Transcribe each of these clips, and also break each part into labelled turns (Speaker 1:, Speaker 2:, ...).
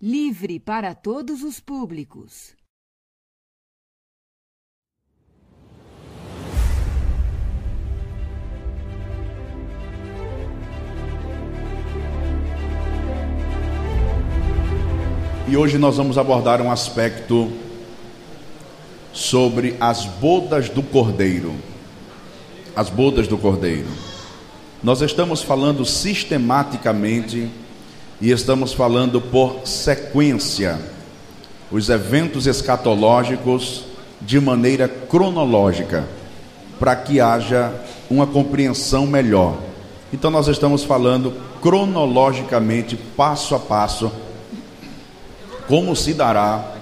Speaker 1: Livre para todos os públicos.
Speaker 2: E hoje nós vamos abordar um aspecto sobre as bodas do Cordeiro. As bodas do Cordeiro. Nós estamos falando sistematicamente e estamos falando por sequência os eventos escatológicos de maneira cronológica, para que haja uma compreensão melhor. Então nós estamos falando cronologicamente, passo a passo, como se dará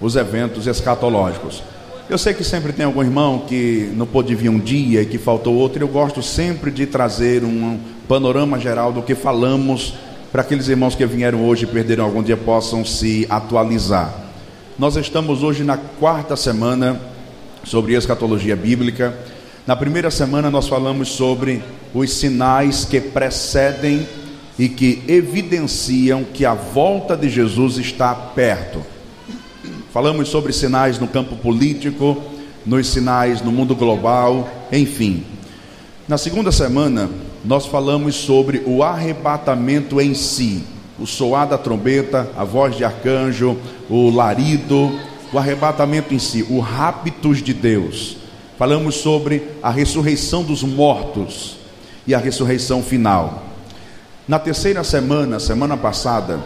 Speaker 2: os eventos escatológicos. Eu sei que sempre tem algum irmão que não pôde vir um dia e que faltou outro. Eu gosto sempre de trazer um panorama geral do que falamos para aqueles irmãos que vieram hoje e perderam algum dia possam se atualizar. Nós estamos hoje na quarta semana sobre escatologia bíblica. Na primeira semana nós falamos sobre os sinais que precedem e que evidenciam que a volta de Jesus está perto. Falamos sobre sinais no campo político, nos sinais no mundo global, enfim. Na segunda semana, nós falamos sobre o arrebatamento em si, o soar da trombeta, a voz de arcanjo, o larido, o arrebatamento em si, o raptus de Deus. Falamos sobre a ressurreição dos mortos e a ressurreição final. Na terceira semana, semana passada,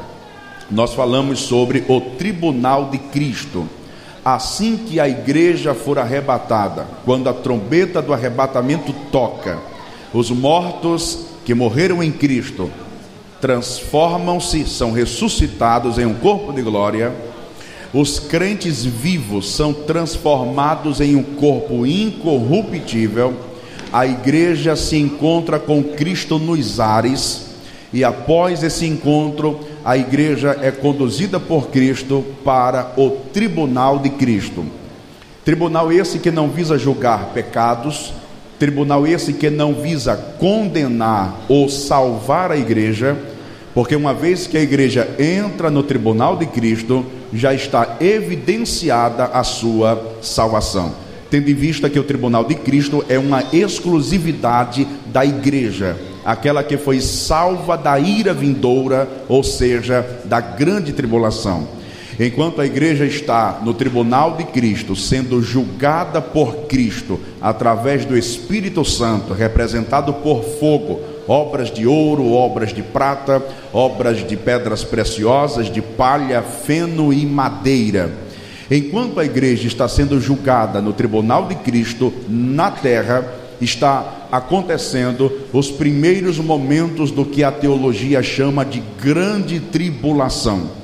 Speaker 2: nós falamos sobre o tribunal de Cristo. Assim que a igreja for arrebatada, quando a trombeta do arrebatamento toca, os mortos que morreram em Cristo transformam-se, são ressuscitados em um corpo de glória. Os crentes vivos são transformados em um corpo incorruptível. A igreja se encontra com Cristo nos ares e após esse encontro, a igreja é conduzida por Cristo para o tribunal de Cristo. Tribunal esse que não visa julgar pecados, tribunal esse que não visa condenar ou salvar a igreja, porque uma vez que a igreja entra no tribunal de Cristo, já está evidenciada a sua salvação. Tendo em vista que o tribunal de Cristo é uma exclusividade da igreja aquela que foi salva da ira vindoura, ou seja, da grande tribulação. Enquanto a igreja está no tribunal de Cristo, sendo julgada por Cristo através do Espírito Santo, representado por fogo, obras de ouro, obras de prata, obras de pedras preciosas, de palha, feno e madeira. Enquanto a igreja está sendo julgada no tribunal de Cristo na terra, está acontecendo os primeiros momentos do que a teologia chama de grande tribulação.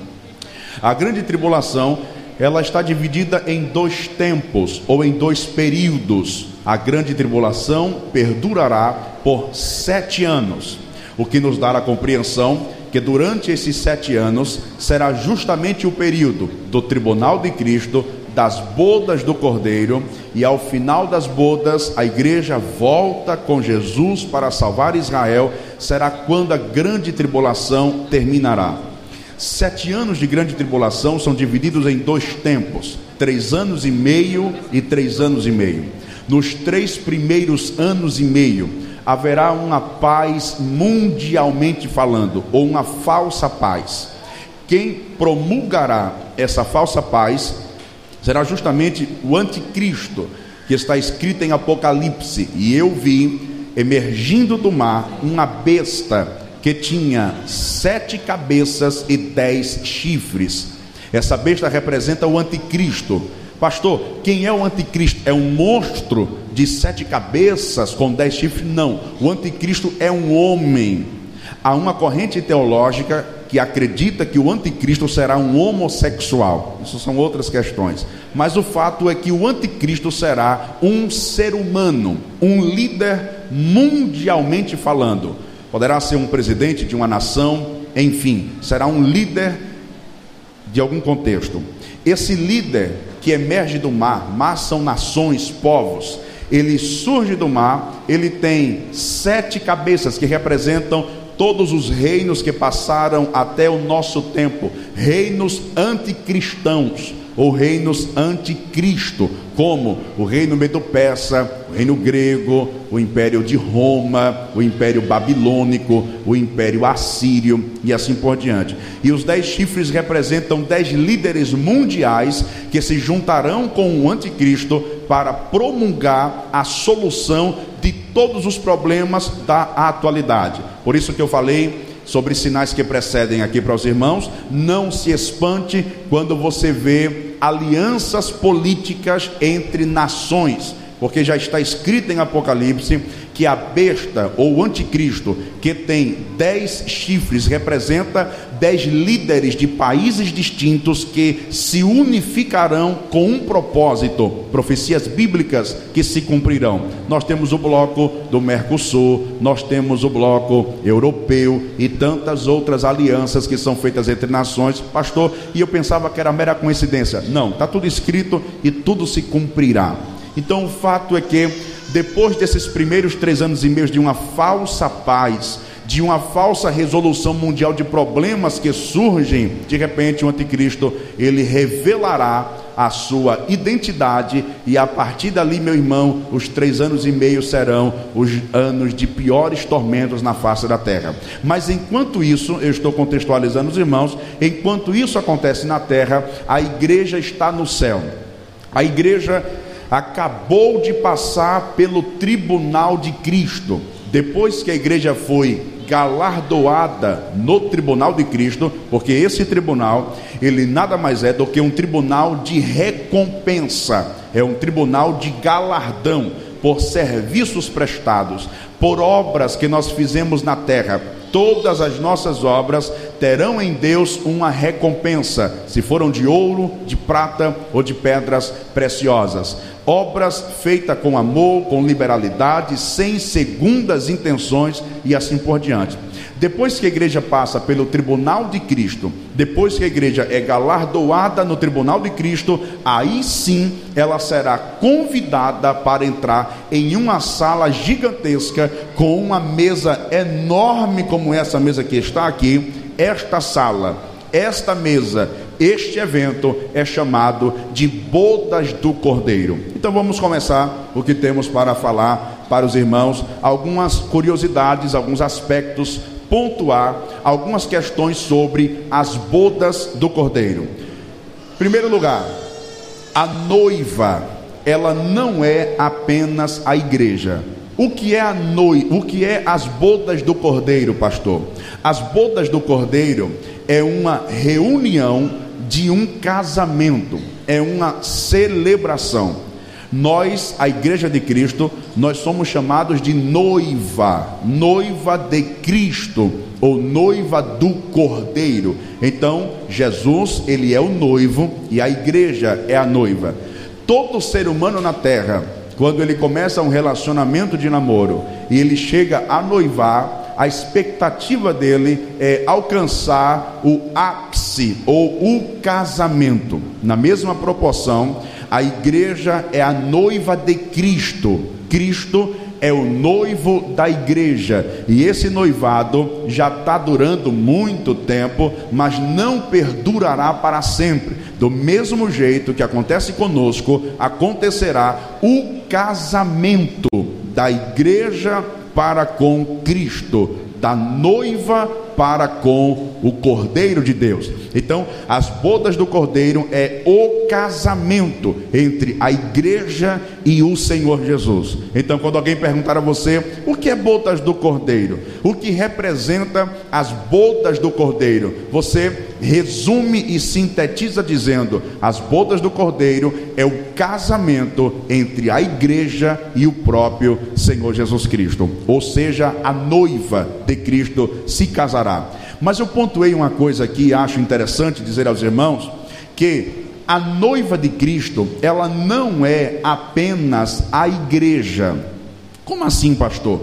Speaker 2: A grande tribulação, ela está dividida em dois tempos ou em dois períodos. A grande tribulação perdurará por sete anos, o que nos dá a compreensão que durante esses sete anos será justamente o período do tribunal de Cristo das bodas do Cordeiro, e ao final das bodas, a igreja volta com Jesus para salvar Israel, será quando a grande tribulação terminará. Sete anos de grande tribulação são divididos em dois tempos: três anos e meio e três anos e meio. Nos três primeiros anos e meio, haverá uma paz mundialmente falando, ou uma falsa paz. Quem promulgará essa falsa paz será justamente o anticristo que está escrito em Apocalipse. E eu vi emergindo do mar uma besta que tinha sete cabeças e dez chifres. Essa besta representa o anticristo. Pastor, quem é o anticristo? É um monstro de sete cabeças com dez chifres? Não. O anticristo é um homem. Há uma corrente teológica que acredita que o anticristo será um homossexual. Isso são outras questões. Mas o fato é que o anticristo será um ser humano, um líder mundialmente falando. Poderá ser um presidente de uma nação, enfim, será um líder de algum contexto. Esse líder que emerge do mar, mar são nações, povos, ele surge do mar, ele tem sete cabeças que representam todos os reinos que passaram até o nosso tempo, reinos anticristãos ou reinos anticristo, como o reino medo-persa, o reino grego, o império de Roma, o império babilônico, o império assírio e assim por diante. E os dez chifres representam dez líderes mundiais que se juntarão com o anticristo para promulgar a solução de todos os problemas da atualidade. Por isso que eu falei sobre sinais que precedem aqui para os irmãos, não se espante quando você vê alianças políticas entre nações, porque já está escrito em Apocalipse que a besta ou o anticristo, que tem dez chifres, representa dez líderes de países distintos que se unificarão com um propósito, profecias bíblicas que se cumprirão. Nós temos o bloco do Mercosul, nós temos o bloco europeu e tantas outras alianças que são feitas entre nações, pastor. E eu pensava que era mera coincidência. Não, está tudo escrito e tudo se cumprirá. Então o fato é que depois desses primeiros três anos e meio de uma falsa paz, de uma falsa resolução mundial de problemas que surgem, de repente o anticristo ele revelará a sua identidade e a partir dali, meu irmão, os três anos e meio serão os anos de piores tormentos na face da terra. Mas enquanto isso, eu estou contextualizando os irmãos, enquanto isso acontece na terra, a igreja está no céu. A igreja acabou de passar pelo tribunal de Cristo. Depois que a igreja foi galardoada no tribunal de Cristo, porque esse tribunal, ele nada mais é do que um tribunal de recompensa, é um tribunal de galardão por serviços prestados, por obras que nós fizemos na terra. Todas as nossas obras terão em Deus uma recompensa, se foram de ouro, de prata ou de pedras preciosas obras feitas com amor, com liberalidade, sem segundas intenções e assim por diante. Depois que a igreja passa pelo tribunal de Cristo, depois que a igreja é galardoada no tribunal de Cristo, aí sim ela será convidada para entrar em uma sala gigantesca com uma mesa enorme como essa mesa que está aqui. Esta sala, esta mesa este evento é chamado de Bodas do Cordeiro. Então vamos começar o que temos para falar para os irmãos, algumas curiosidades, alguns aspectos, pontuar algumas questões sobre as bodas do Cordeiro. Em primeiro lugar, a noiva, ela não é apenas a igreja. O que é a noiva? O que é as bodas do Cordeiro, pastor? As bodas do Cordeiro é uma reunião de um casamento, é uma celebração. Nós, a igreja de Cristo, nós somos chamados de noiva, noiva de Cristo ou noiva do Cordeiro. Então, Jesus, ele é o noivo e a igreja é a noiva. Todo ser humano na terra, quando ele começa um relacionamento de namoro e ele chega a noivar, a expectativa dele é alcançar o ápice ou o casamento. Na mesma proporção, a igreja é a noiva de Cristo. Cristo é o noivo da igreja, e esse noivado já está durando muito tempo, mas não perdurará para sempre. Do mesmo jeito que acontece conosco, acontecerá o casamento da igreja para com Cristo, da noiva para com o Cordeiro de Deus. Então, as bodas do Cordeiro é o casamento entre a igreja e o Senhor Jesus. Então, quando alguém perguntar a você o que é bodas do Cordeiro, o que representa as bodas do Cordeiro, você resume e sintetiza dizendo: as bodas do Cordeiro é o casamento entre a igreja e o próprio Senhor Jesus Cristo. Ou seja, a noiva de Cristo se casará. Mas eu pontuei uma coisa aqui, acho interessante dizer aos irmãos, que a noiva de Cristo, ela não é apenas a igreja. Como assim, pastor?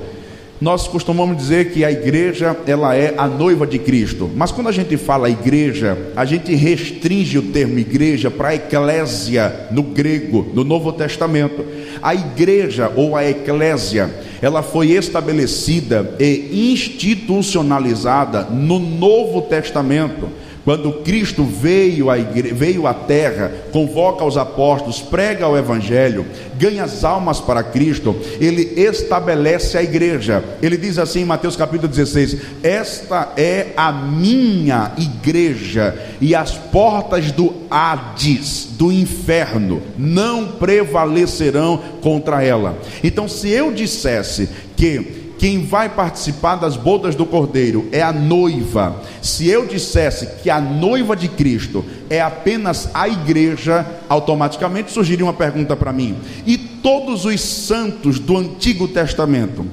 Speaker 2: Nós costumamos dizer que a igreja ela é a noiva de Cristo, mas quando a gente fala igreja, a gente restringe o termo igreja para a eclésia no grego, no Novo Testamento. A igreja ou a eclésia, ela foi estabelecida e institucionalizada no Novo Testamento. Quando Cristo veio à, veio à terra, convoca os apóstolos, prega o evangelho, ganha as almas para Cristo, ele estabelece a igreja. Ele diz assim em Mateus capítulo 16: Esta é a minha igreja, e as portas do Hades, do inferno, não prevalecerão contra ela. Então, se eu dissesse que quem vai participar das bodas do Cordeiro é a noiva. Se eu dissesse que a noiva de Cristo é apenas a igreja, automaticamente surgiria uma pergunta para mim: e todos os santos do Antigo Testamento?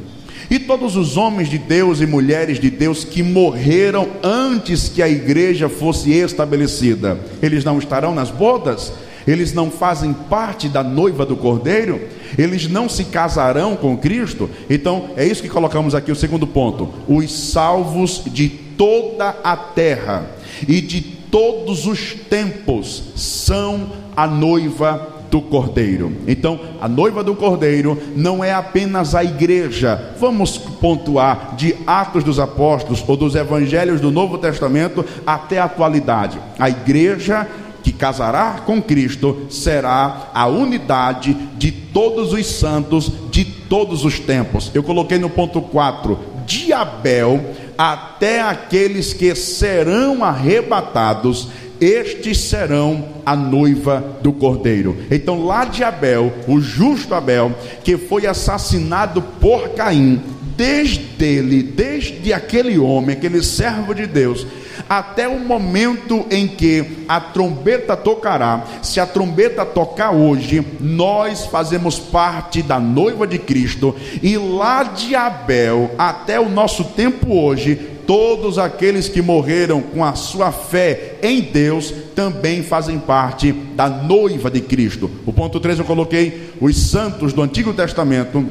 Speaker 2: E todos os homens de Deus e mulheres de Deus que morreram antes que a igreja fosse estabelecida, eles não estarão nas bodas? Eles não fazem parte da noiva do Cordeiro? eles não se casarão com Cristo. Então, é isso que colocamos aqui o segundo ponto: os salvos de toda a terra e de todos os tempos são a noiva do Cordeiro. Então, a noiva do Cordeiro não é apenas a igreja. Vamos pontuar de Atos dos Apóstolos ou dos Evangelhos do Novo Testamento até a atualidade. A igreja que casará com Cristo será a unidade de todos os santos de todos os tempos. Eu coloquei no ponto 4, de Abel até aqueles que serão arrebatados, estes serão a noiva do cordeiro. Então, lá de Abel, o justo Abel, que foi assassinado por Caim, desde ele, desde aquele homem, aquele servo de Deus, até o momento em que a trombeta tocará. Se a trombeta tocar hoje, nós fazemos parte da noiva de Cristo, e lá de Abel até o nosso tempo hoje, todos aqueles que morreram com a sua fé em Deus também fazem parte da noiva de Cristo. O ponto 3 eu coloquei os santos do Antigo Testamento,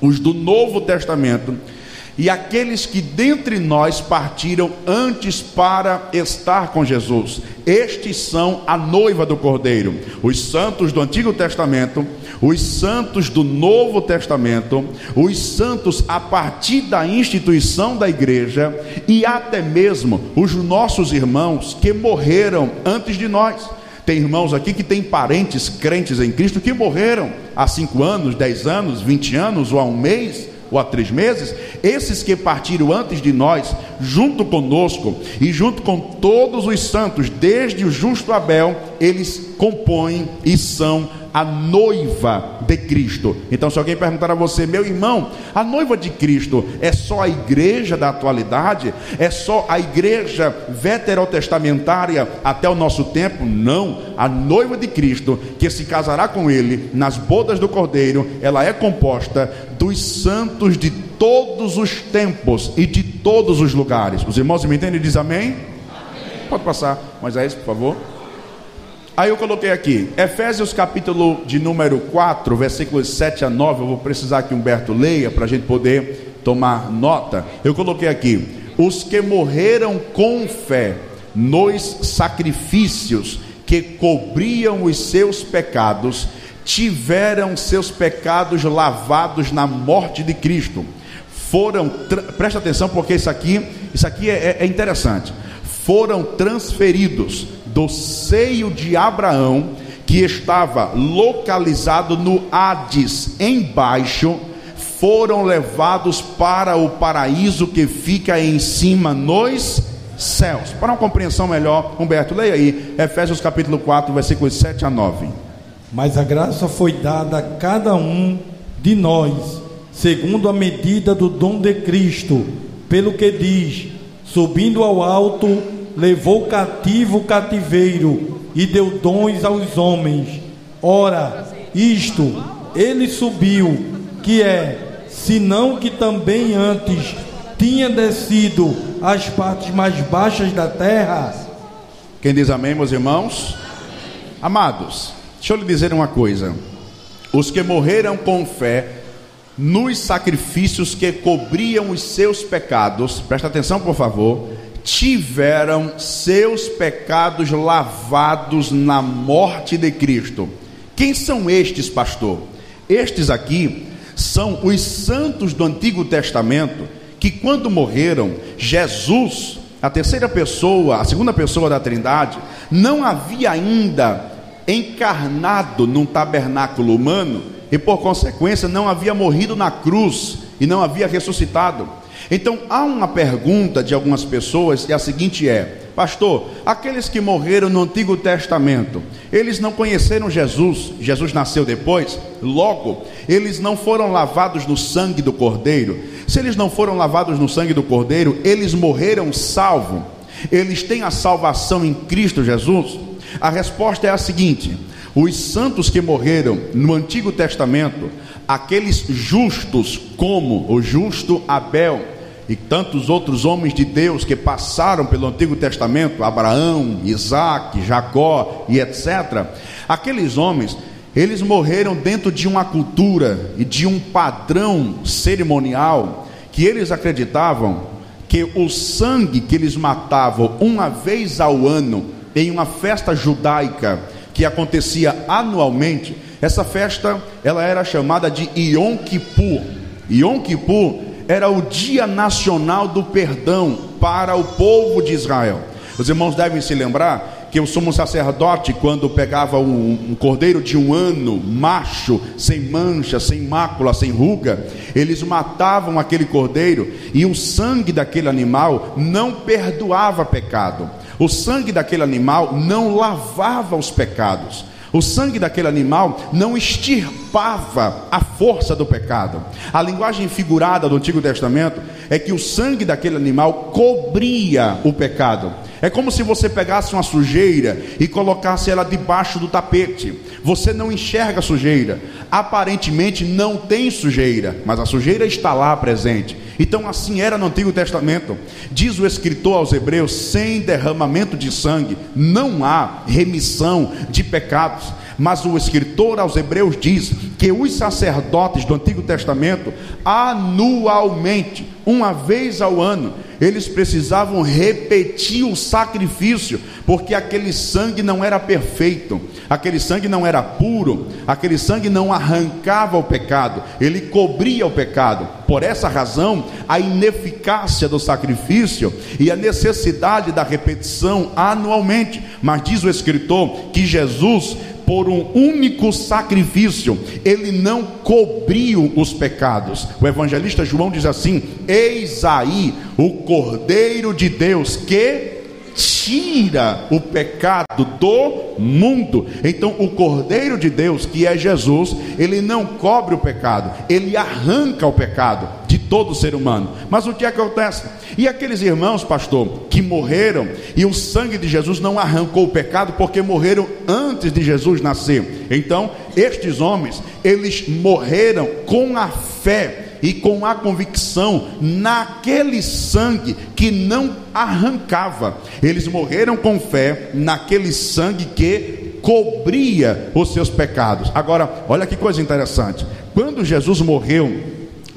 Speaker 2: os do Novo Testamento e aqueles que dentre nós partiram antes para estar com Jesus. Estes são a noiva do Cordeiro, os santos do Antigo Testamento, os santos do Novo Testamento, os santos a partir da instituição da igreja e até mesmo os nossos irmãos que morreram antes de nós. Tem irmãos aqui que têm parentes crentes em Cristo que morreram há cinco anos, dez anos, vinte anos ou há um mês ou há três meses, esses que partiram antes de nós, junto conosco e junto com todos os santos, desde o justo Abel, eles compõem e são a noiva de Cristo. Então, se alguém perguntar a você, meu irmão, a noiva de Cristo é só a igreja da atualidade? É só a igreja veterotestamentária até o nosso tempo? Não. A noiva de Cristo, que se casará com ele nas bodas do Cordeiro, ela é composta dos santos de todos os tempos e de todos os lugares. Os irmãos me entendem? Diz amém? amém. Pode passar, Moisés, por favor. Aí eu coloquei aqui, Efésios capítulo de número 4, versículos 7 a 9. Eu vou precisar que Humberto leia para a gente poder tomar nota. Eu coloquei aqui, os que morreram com fé nos sacrifícios que cobriam os seus pecados, tiveram seus pecados lavados na morte de Cristo. Foram, presta atenção porque isso aqui, isso aqui é, é interessante. Foram transferidos do seio de Abraão, que estava localizado no Hades, embaixo, foram levados para o paraíso que fica em cima nos céus. Para uma compreensão melhor, Humberto, leia aí, Efésios capítulo 4, versículos 7 a 9.
Speaker 3: Mas a graça foi dada a cada um de nós, segundo a medida do dom de Cristo, pelo que diz: subindo ao alto, levou cativo o cativeiro e deu dons aos homens. Ora, isto ele subiu, que é, senão que também antes tinha descido às partes mais baixas da terra.
Speaker 2: Quem diz amém, meus irmãos? Amados, deixa eu lhe dizer uma coisa: os que morreram com fé nos sacrifícios que cobriam os seus pecados, presta atenção por favor, tiveram seus pecados lavados na morte de Cristo. Quem são estes, pastor? Estes aqui são os santos do Antigo Testamento que, quando morreram, Jesus, a terceira pessoa, a segunda pessoa da Trindade, não havia ainda encarnado num tabernáculo humano e, por consequência, não havia morrido na cruz e não havia ressuscitado. Então, há uma pergunta de algumas pessoas e a seguinte é: Pastor, aqueles que morreram no Antigo Testamento, eles não conheceram Jesus, Jesus nasceu depois, logo, eles não foram lavados no sangue do Cordeiro. Se eles não foram lavados no sangue do Cordeiro, eles morreram salvo. Eles têm a salvação em Cristo Jesus? A resposta é a seguinte: os santos que morreram no Antigo Testamento, aqueles justos como o justo Abel, e tantos outros homens de Deus que passaram pelo Antigo Testamento, Abraão, Isaac, Jacó e etc. Aqueles homens, eles morreram dentro de uma cultura e de um padrão cerimonial que eles acreditavam que o sangue que eles matavam uma vez ao ano em uma festa judaica que acontecia anualmente, essa festa ela era chamada de Yom Kippur. Yom Kippur era o Dia Nacional do Perdão para o povo de Israel. Os irmãos devem se lembrar que o sumo sacerdote, quando pegava um, um, cordeiro de um ano, macho, sem mancha, sem mácula, sem ruga, eles matavam aquele cordeiro e o sangue daquele animal não perdoava pecado. O sangue daquele animal não lavava os pecados. O sangue daquele animal não extirpava a força do pecado. A linguagem figurada do Antigo Testamento é que o sangue daquele animal cobria o pecado. É como se você pegasse uma sujeira e colocasse ela debaixo do tapete. Você não enxerga sujeira. Aparentemente não tem sujeira, mas a sujeira está lá presente. Então assim era no Antigo Testamento. Diz o escritor aos Hebreus: sem derramamento de sangue não há remissão de pecados. Mas o escritor aos Hebreus diz que os sacerdotes do Antigo Testamento, anualmente, uma vez ao ano, eles precisavam repetir o sacrifício, porque aquele sangue não era perfeito, aquele sangue não era puro, aquele sangue não arrancava o pecado, ele cobria o pecado. Por essa razão, a ineficácia do sacrifício e a necessidade da repetição anualmente. Mas diz o escritor que Jesus por um único sacrifício, ele não cobriu os pecados. O evangelista João diz assim: Eis aí o Cordeiro de Deus que tira o pecado do mundo. Então, o Cordeiro de Deus, que é Jesus, ele não cobre o pecado, ele arranca o pecado todo ser humano. Mas o que acontece? E aqueles irmãos, pastor, que morreram e o sangue de Jesus não arrancou o pecado porque morreram antes de Jesus nascer. Então, estes homens, eles morreram com a fé e com a convicção naquele sangue que não arrancava. Eles morreram com fé naquele sangue que cobria os seus pecados. Agora, olha que coisa interessante. Quando Jesus morreu,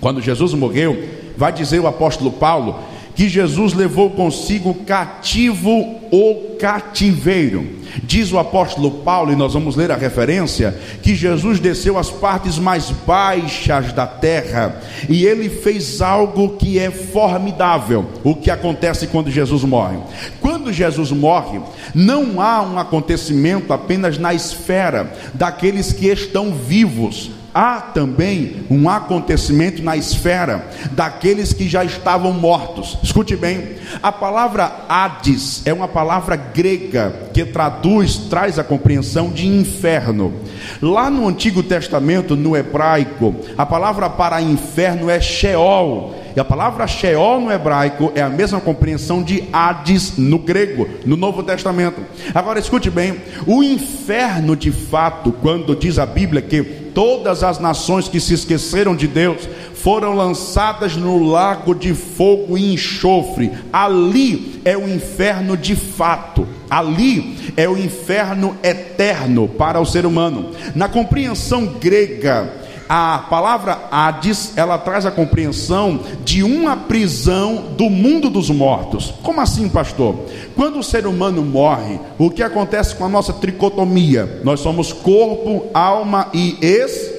Speaker 2: quando Jesus morreu, vai dizer o apóstolo Paulo que Jesus levou consigo cativo o cativeiro. Diz o apóstolo Paulo, e nós vamos ler a referência, que Jesus desceu às partes mais baixas da terra e ele fez algo que é formidável. O que acontece quando Jesus morre? Quando Jesus morre, não há um acontecimento apenas na esfera daqueles que estão vivos há também um acontecimento na esfera daqueles que já estavam mortos. Escute bem, a palavra Hades é uma palavra grega que traduz, traz a compreensão de inferno. Lá no Antigo Testamento, no hebraico, a palavra para inferno é Sheol. E a palavra Sheol no hebraico é a mesma compreensão de Hades no grego, no Novo Testamento. Agora escute bem: o inferno de fato, quando diz a Bíblia que todas as nações que se esqueceram de Deus foram lançadas no lago de fogo e enxofre. Ali é o inferno de fato. Ali é o inferno eterno para o ser humano. Na compreensão grega, a palavra Hades, ela traz a compreensão de uma prisão do mundo dos mortos. Como assim, pastor? Quando o ser humano morre, o que acontece com a nossa tricotomia? Nós somos corpo, alma e es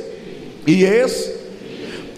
Speaker 2: e es.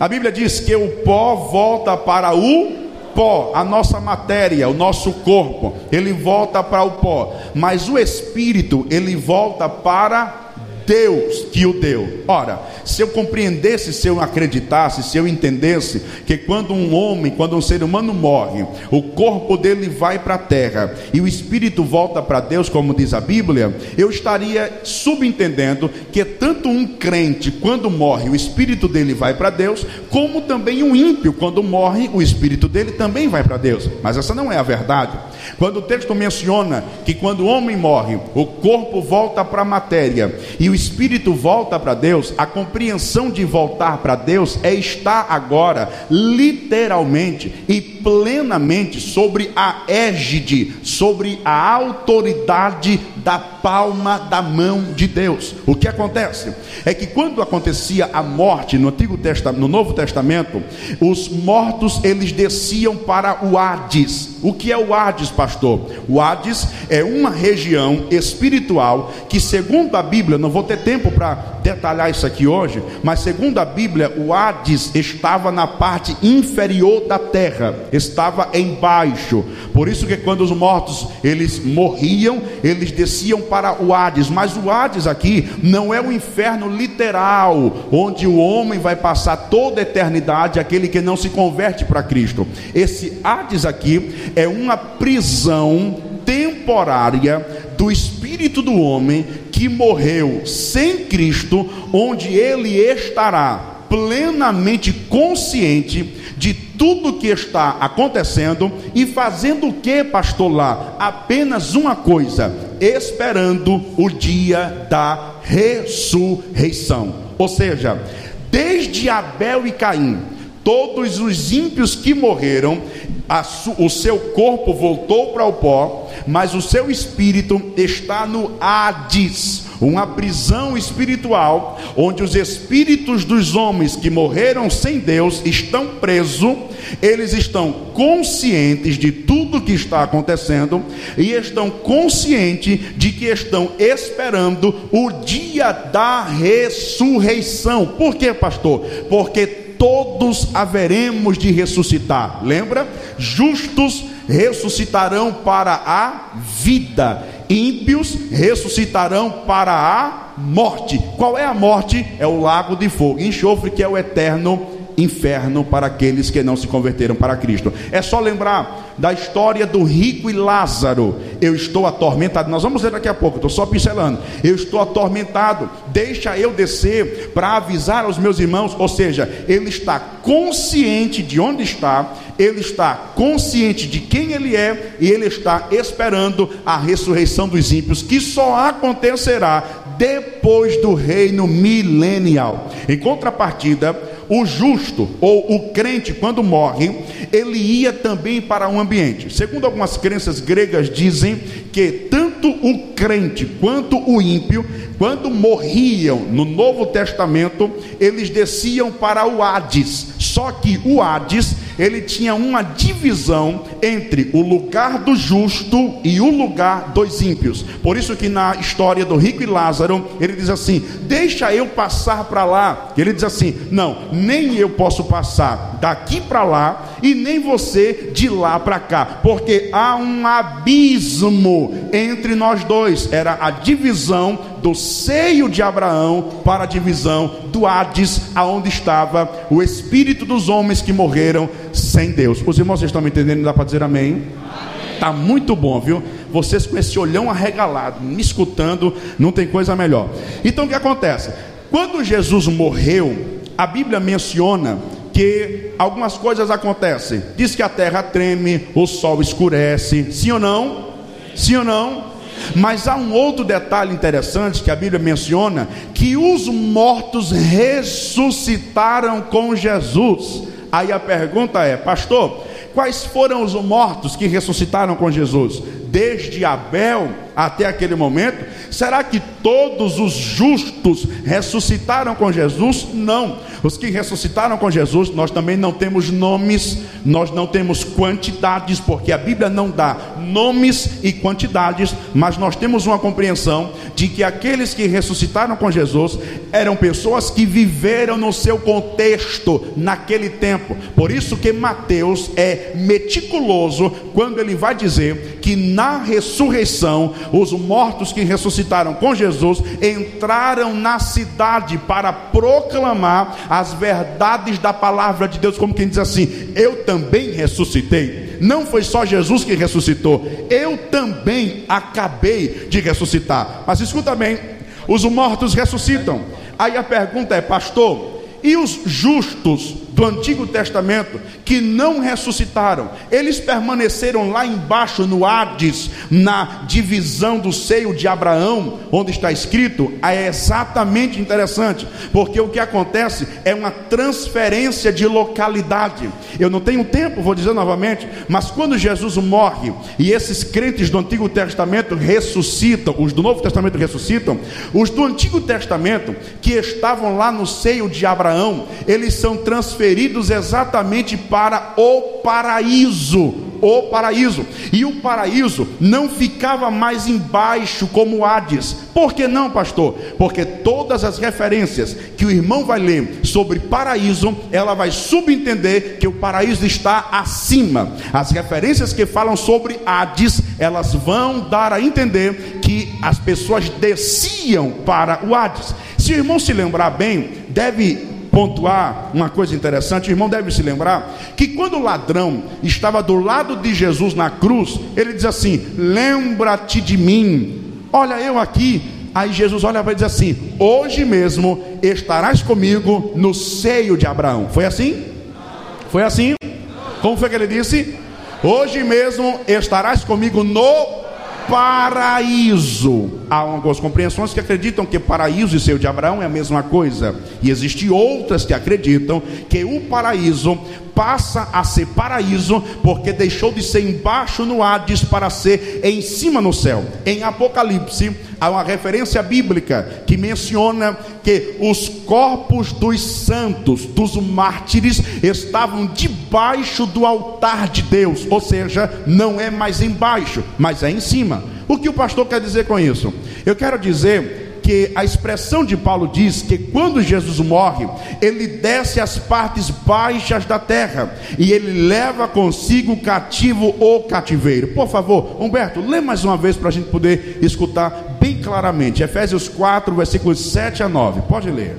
Speaker 2: A Bíblia diz que o pó volta para o pó, a nossa matéria, o nosso corpo, ele volta para o pó, mas o espírito, ele volta para Deus que o deu. Ora, se eu compreendesse, se eu acreditasse, se eu entendesse que quando um homem, quando um ser humano morre, o corpo dele vai para a terra e o espírito volta para Deus, como diz a Bíblia, eu estaria subentendendo que tanto um crente, quando morre, o espírito dele vai para Deus, como também um ímpio, quando morre, o espírito dele também vai para Deus. Mas essa não é a verdade. Quando o texto menciona que quando o homem morre, o corpo volta para a matéria e o espírito volta para Deus, a compreensão de voltar para Deus é estar agora, literalmente e plenamente, sobre a égide, sobre a autoridade da palma da mão de Deus. O que acontece é que quando acontecia a morte no Antigo Testamento, no Novo Testamento, os mortos eles desciam para o Hades. O que é o Hades, pastor? O Hades é uma região espiritual que, segundo a Bíblia, não vou ter tempo para detalhar isso aqui hoje, mas segundo a Bíblia, o Hades estava na parte inferior da terra, estava embaixo. Por isso que quando os mortos eles morriam, eles desciam para o Hades, mas o Hades aqui não é o inferno literal, onde o homem vai passar toda a eternidade, aquele que não se converte para Cristo. Esse Hades aqui é uma prisão temporária do espírito do homem que morreu sem Cristo, onde ele estará plenamente consciente tudo que está acontecendo e fazendo o que, pastor lá? Apenas uma coisa: esperando o dia da ressurreição. Ou seja, desde Abel e Caim, todos os ímpios que morreram, o seu corpo voltou para o pó, mas o seu espírito está no Hades uma prisão espiritual, onde os espíritos dos homens que morreram sem Deus estão presos, eles estão conscientes de tudo que está acontecendo e estão conscientes de que estão esperando o dia da ressurreição. Por quê, pastor? Porque todos haveremos de ressuscitar. Lembra? Justos ressuscitarão para a vida ímpios ressuscitarão para a morte. Qual é a morte? É o lago de fogo, enxofre que é o eterno inferno para aqueles que não se converteram para Cristo. É só lembrar da história do rico e Lázaro. Eu estou atormentado. Nós vamos ler daqui a pouco, estou só pincelando. Eu estou atormentado. Deixa eu descer para avisar aos meus irmãos. Ou seja, ele está consciente de onde está, ele está consciente de quem ele é e ele está esperando a ressurreição dos ímpios, que só acontecerá depois do reino milenial. Em contrapartida, o justo ou o crente, quando morre, ele ia também para um ambiente. Segundo algumas crenças gregas, dizem que tanto o crente quanto o ímpio, quando morriam no Novo Testamento, eles desciam para o Hades. Só que o Hades ele tinha uma divisão entre o lugar do justo e o lugar dos ímpios. Por isso que na história do rico e Lázaro, ele diz assim: "Deixa eu passar para lá". Ele diz assim: "Não, nem eu posso passar daqui para lá e nem você de lá para cá, porque há um abismo entre nós dois". Era a divisão do seio de Abraão para a divisão do Hades, aonde estava o espírito dos homens que morreram sem Deus. Os irmãos estão me entendendo? Dá para dizer amém? Tá muito bom, viu? Vocês com esse olhão arregalado, me escutando, não tem coisa melhor. Então o que acontece? Quando Jesus morreu, a Bíblia menciona que algumas coisas acontecem. Diz que a terra treme, o sol escurece. Sim ou não? Sim ou não? Mas há um outro detalhe interessante que a Bíblia menciona: que os mortos ressuscitaram com Jesus. Aí a pergunta é, pastor, quais foram os mortos que ressuscitaram com Jesus? Desde Abel até aquele momento? Será que todos os justos ressuscitaram com Jesus? Não. Os que ressuscitaram com Jesus, nós também não temos nomes, nós não temos quantidades, porque a Bíblia não dá nomes e quantidades, mas nós temos uma compreensão de que aqueles que ressuscitaram com Jesus eram pessoas que viveram no seu contexto naquele tempo. Por isso que Mateus é meticuloso quando ele vai dizer que na ressurreição os mortos que ressuscitaram com Jesus entraram na cidade para proclamar as verdades da palavra de Deus, como quem diz assim: Eu também ressuscitei. Não foi só Jesus que ressuscitou, eu também acabei de ressuscitar. Mas escuta bem: os mortos ressuscitam. Aí a pergunta é, pastor, e os justos do Antigo Testamento que não ressuscitaram, eles permaneceram lá embaixo no Hades, na divisão do seio de Abraão, onde está escrito, é exatamente interessante, porque o que acontece é uma transferência de localidade. Eu não tenho tempo, vou dizer novamente, mas quando Jesus morre e esses crentes do Antigo Testamento ressuscitam, os do Novo Testamento ressuscitam, os do Antigo Testamento que estavam lá no seio de Abraão, eles são transferidos transferidos exatamente para o paraíso. O paraíso. E o paraíso não ficava mais embaixo como Hades. Por que não, pastor? Porque todas as referências que o irmão vai ler sobre paraíso, ela vai subentender que o paraíso está acima. As referências que falam sobre Hades, elas vão dar a entender que as pessoas desciam para o Hades. Se o irmão se lembrar bem, deve pontuar uma coisa interessante, o irmão deve se lembrar que quando o ladrão estava do lado de Jesus na cruz, ele diz assim: Lembra-te de mim, olha eu aqui. Aí Jesus olha para ele e diz assim: Hoje mesmo estarás comigo no seio de Abraão. Foi assim? Foi assim? Como foi que ele disse? Hoje mesmo estarás comigo no paraíso. Há algumas compreensões que acreditam que paraíso e seio de Abraão é a mesma coisa, e existem outras que acreditam que o paraíso passa a ser paraíso porque deixou de ser embaixo no Hades para ser em cima no céu. Em Apocalipse há uma referência bíblica que menciona que os corpos dos santos, dos mártires, estavam debaixo do altar de Deus, ou seja, não é mais embaixo, mas é em cima. O que o pastor quer dizer com isso? Eu quero dizer que a expressão de Paulo diz que quando Jesus morre, ele desce às partes baixas da terra e ele leva consigo cativo o cativeiro. Por favor, Humberto, lê mais uma vez para a gente poder escutar bem claramente. Efésios 4, versículos 7 a 9. Pode ler.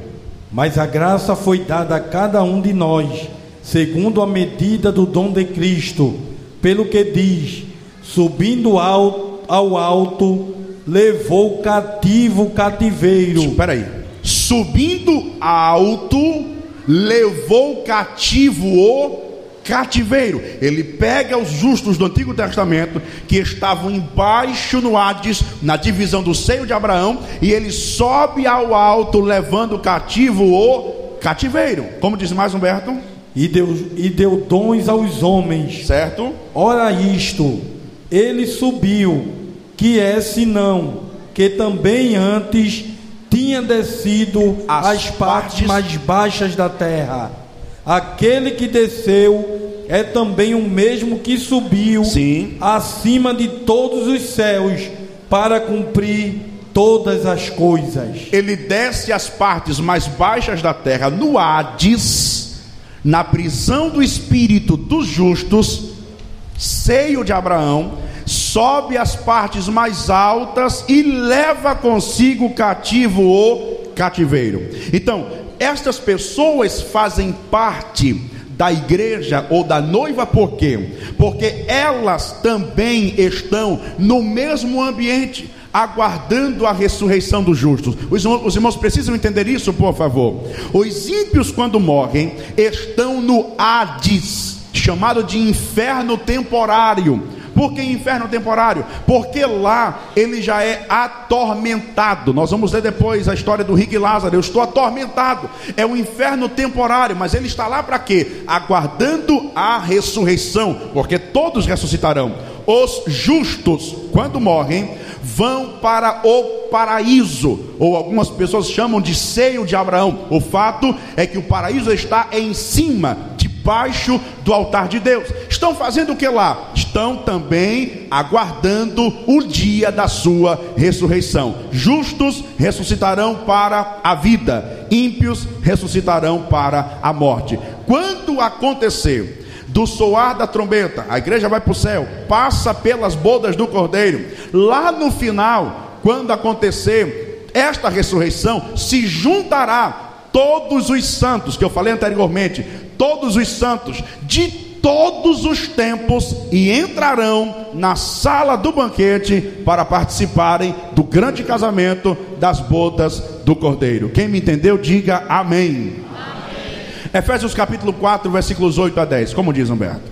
Speaker 3: Mas a graça foi dada a cada um de nós, segundo a medida do dom de Cristo, pelo que diz: subindo ao, ao alto levou cativo o cativeiro.
Speaker 2: Espera aí. Subindo alto, levou cativo o cativeiro. Ele pega os justos do Antigo Testamento que estavam embaixo no Hades, na divisão do seio de Abraão, e ele sobe ao alto, levando cativo o cativeiro. Como diz mais Humberto?
Speaker 3: E deu, e deu dons aos homens.
Speaker 2: Certo?
Speaker 3: Ora isto, ele subiu que é senão que também antes tinha descido as, as partes, mais baixas da terra. Aquele que desceu é também o mesmo que subiu
Speaker 2: Sim.
Speaker 3: acima de todos os céus para cumprir todas as coisas.
Speaker 2: Ele desce as partes mais baixas da terra no Hades, na prisão do espírito dos justos, seio de Abraão sobe às partes mais altas e leva consigo cativo o cativeiro. Então, estas pessoas fazem parte da igreja ou da noiva, por quê? Porque elas também estão no mesmo ambiente, aguardando a ressurreição dos justos. Os irmãos, os irmãos precisam entender isso, por favor. Os ímpios, quando morrem, estão no Hades, chamado de inferno temporário por que inferno temporário? Porque lá ele já é atormentado. Nós vamos ler depois a história do Rick Lázaro. Eu estou atormentado. É um inferno temporário, mas ele está lá para quê? Aguardando a ressurreição, porque todos ressuscitarão. os justos, quando morrem, vão para o paraíso, ou algumas pessoas chamam de seio de Abraão. O fato é que o paraíso está em cima, debaixo do altar de Deus. Estão fazendo o que lá? Estão também aguardando o dia da sua ressurreição. Justos ressuscitarão para a vida, ímpios ressuscitarão para a morte. Quando acontecer do soar da trombeta, a igreja vai para o céu, passa pelas bodas do cordeiro. Lá no final, quando acontecer esta ressurreição, se juntará todos os santos, que eu falei anteriormente, todos os santos de todos os tempos e entrarão na sala do banquete para participarem do grande casamento das bodas do cordeiro. Quem me entendeu, diga amém. Efésios capítulo 4, versículos 8 a 10. Como diz Humberto?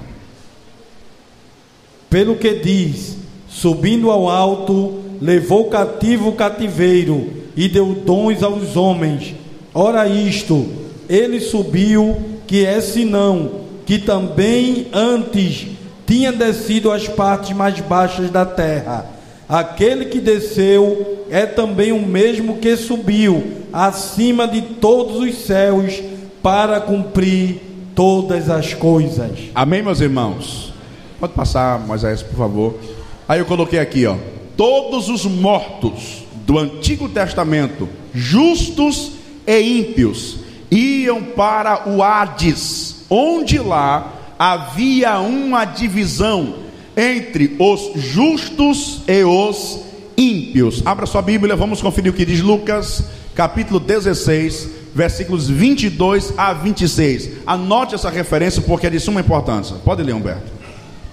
Speaker 3: Pelo que diz: subindo ao alto, levou cativo o cativeiro e deu dons aos homens. Ora, isto, ele subiu, que é senão que também antes tinha descido às partes mais baixas da terra. Aquele que desceu é também o mesmo que subiu acima de todos os céus para cumprir todas as coisas.
Speaker 2: Amém, meus irmãos? Pode passar, Moisés, por favor. Aí eu coloquei aqui, ó. Todos os mortos do Antigo Testamento, justos e ímpios, iam para o Hades, onde lá havia uma divisão entre os justos e os ímpios. Abra sua Bíblia, vamos conferir o que diz Lucas, capítulo 16, versículos 22 a 26. Anote essa referência porque é de suma importância. Pode ler, Humberto.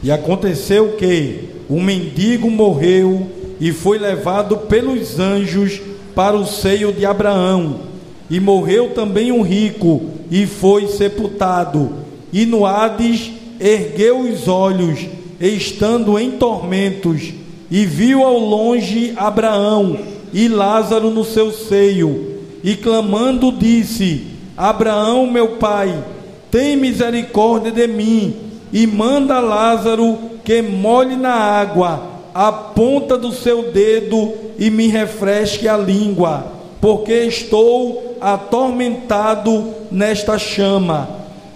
Speaker 3: E aconteceu que um mendigo morreu e foi levado pelos anjos para o seio de Abraão. E morreu também um rico e foi sepultado. E no Hades ergueu os olhos, estando em tormentos, e viu ao longe Abraão e Lázaro no seu seio e clamando disse: Abraão, meu pai, tem misericórdia de mim e manda Lázaro que molhe na água a ponta do seu dedo e me refresque a língua, porque estou atormentado nesta chama.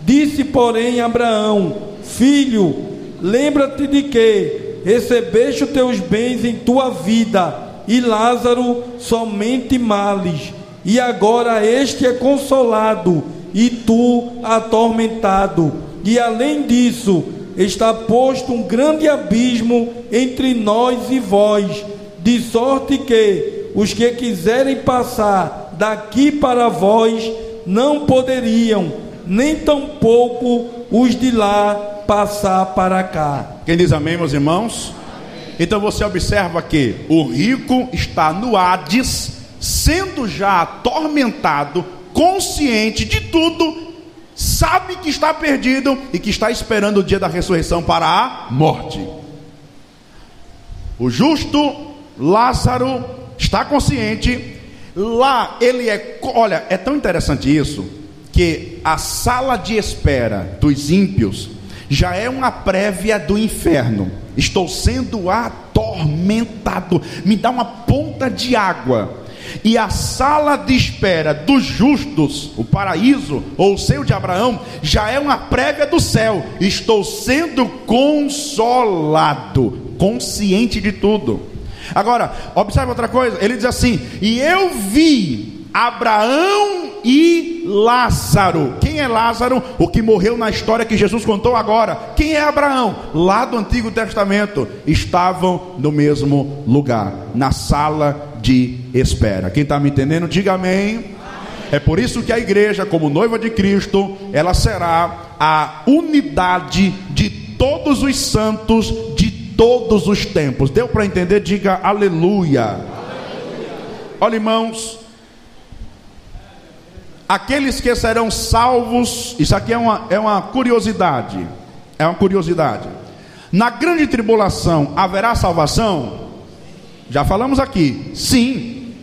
Speaker 3: Disse, porém, Abraão: Filho, lembra-te de que recebeste os teus bens em tua vida, e Lázaro somente males e agora este é consolado, e tu atormentado. E além disso, está posto um grande abismo entre nós e vós, de sorte que os que quiserem passar daqui para vós não poderiam, nem tampouco os de lá passar para cá.
Speaker 2: Quem diz amém, meus irmãos? Então você observa que o rico está no Hades sendo já atormentado, consciente de tudo, sabe que está perdido e que está esperando o dia da ressurreição para a morte. O justo Lázaro está consciente, lá ele é, olha, é tão interessante isso, que a sala de espera dos ímpios já é uma prévia do inferno. Estou sendo atormentado, me dá uma ponta de água e a sala de espera dos justos, o paraíso ou o seio de Abraão, já é uma prévia do céu. Estou sendo consolado, consciente de tudo. Agora, observe outra coisa, ele diz assim: "E eu vi Abraão e Lázaro. Quem é Lázaro? O que morreu na história que Jesus contou agora. Quem é Abraão? Lá do Antigo Testamento. Estavam no mesmo lugar, na sala de espera. Quem está me entendendo, diga amém. É por isso que a igreja, como noiva de Cristo, ela será a unidade de todos os santos de todos os tempos. Deu para entender? Diga aleluia. aleluia. Olha, irmãos, aqueles que serão salvos, isso aqui é uma, é uma curiosidade. É uma curiosidade. Na grande tribulação haverá salvação? Já falamos aqui, sim.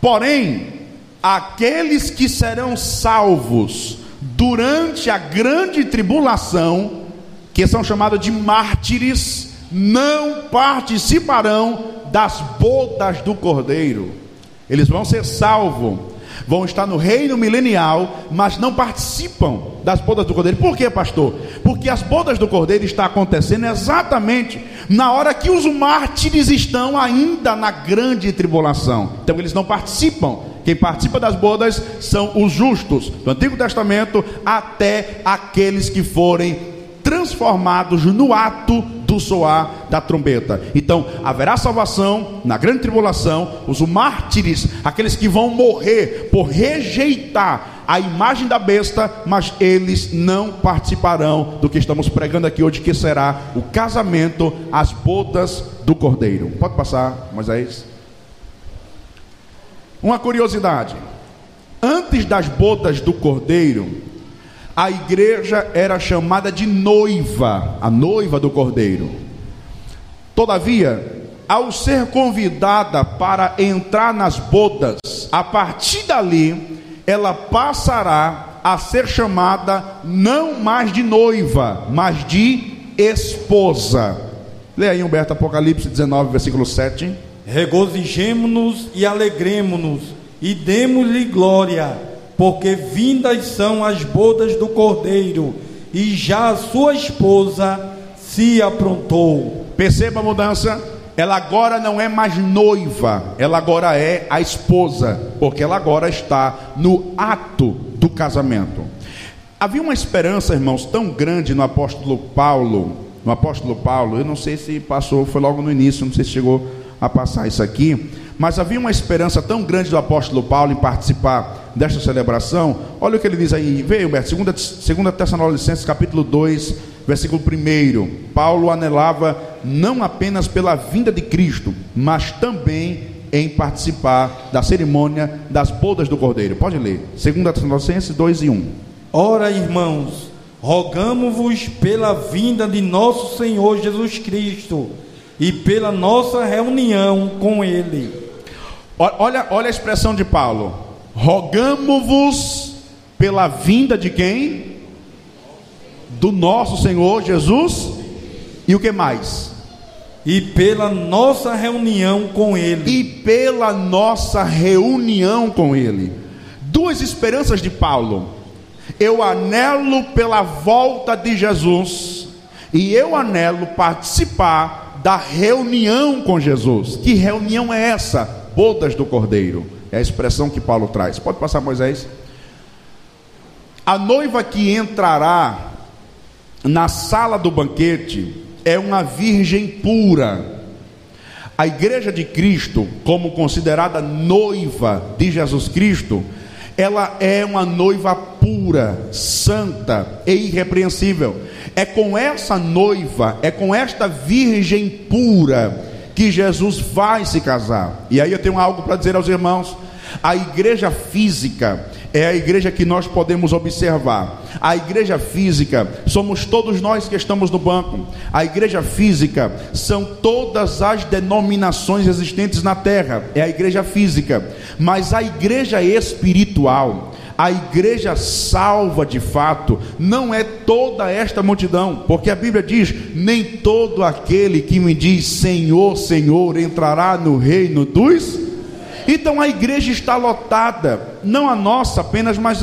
Speaker 2: Porém, aqueles que serão salvos durante a grande tribulação, que são chamados de mártires, não participarão das bodas do Cordeiro. Eles vão ser salvos, vão estar no reino milenial, mas não participam das bodas do Cordeiro. Por quê, pastor? Porque as bodas do Cordeiro estão acontecendo exatamente na hora que os mártires estão ainda na grande tribulação. Então eles não participam. Quem participa das bodas são os justos do Antigo Testamento até aqueles que forem transformados no ato do soar da trombeta. Então, haverá salvação na grande tribulação, os mártires, aqueles que vão morrer por rejeitar a imagem da besta, mas eles não participarão do que estamos pregando aqui hoje, que será o casamento, as bodas do cordeiro. Pode passar, Moisés. Uma curiosidade: antes das bodas do cordeiro, a igreja era chamada de noiva, a noiva do cordeiro. Todavia, ao ser convidada para entrar nas bodas, a partir dali, ela passará a ser chamada não mais de noiva, mas de esposa. Leia aí Humberto Apocalipse 19, versículo 7.
Speaker 3: Regozijemo-nos e alegremo-nos e demos-lhe glória porque vindas são as bodas do cordeiro, e já a sua esposa se aprontou.
Speaker 2: Perceba a mudança? Ela agora não é mais noiva, ela agora é a esposa, porque ela agora está no ato do casamento. Havia uma esperança, irmãos, tão grande no apóstolo Paulo, no apóstolo Paulo, eu não sei se passou, foi logo no início, não sei se chegou a passar isso aqui, mas havia uma esperança tão grande do apóstolo Paulo em participar desta celebração. Olha o que ele diz aí, veio, Humberto, 2 Tessalonicenses capítulo 2, versículo 1. Paulo anelava não apenas pela vinda de Cristo, mas também em participar da cerimônia das bodas do Cordeiro. Pode ler. 2 Tessalonicenses 2 e 1.
Speaker 3: Ora, irmãos, rogamos-vos pela vinda de nosso Senhor Jesus Cristo e pela nossa reunião com Ele
Speaker 2: Olha, olha a expressão de Paulo: rogamo-vos pela vinda de quem? Do nosso Senhor Jesus. E o que mais?
Speaker 3: E pela nossa reunião com Ele.
Speaker 2: E pela nossa reunião com Ele. Duas esperanças de Paulo. Eu anelo pela volta de Jesus. E eu anelo participar da reunião com Jesus. Que reunião é essa? Bodas do cordeiro. É a expressão que Paulo traz. Pode passar, Moisés. A noiva que entrará na sala do banquete é uma virgem pura. A igreja de Cristo, como considerada noiva de Jesus Cristo, ela é uma noiva pura, santa e irrepreensível. É com essa noiva, é com esta virgem pura que Jesus vai se casar. E aí eu tenho algo para dizer aos irmãos. A igreja física é a igreja que nós podemos observar. A igreja física somos todos nós que estamos no banco. A igreja física são todas as denominações existentes na terra. É a igreja física. Mas a igreja espiritual a igreja salva de fato não é toda esta multidão, porque a Bíblia diz: nem todo aquele que me diz Senhor, Senhor entrará no reino dos então a igreja está lotada, não a nossa apenas, mas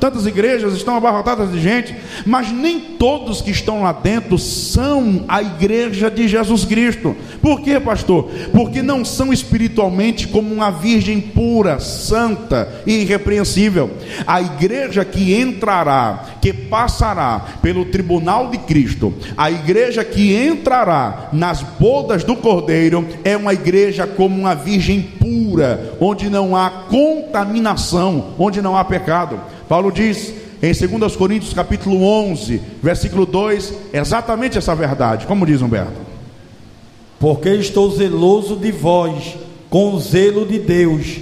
Speaker 2: tantas igrejas estão abarrotadas de gente, mas nem todos que estão lá dentro são a igreja de Jesus Cristo. Por quê, pastor? Porque não são espiritualmente como uma virgem pura, santa e irrepreensível. A igreja que entrará, que passará pelo tribunal de Cristo, a igreja que entrará nas bodas do Cordeiro, é uma igreja como uma virgem pura, onde não há contaminação, onde não há pecado. Paulo diz em 2 Coríntios capítulo 11, versículo 2, exatamente essa verdade. Como diz Humberto?
Speaker 3: Porque estou zeloso de vós, com o zelo de Deus,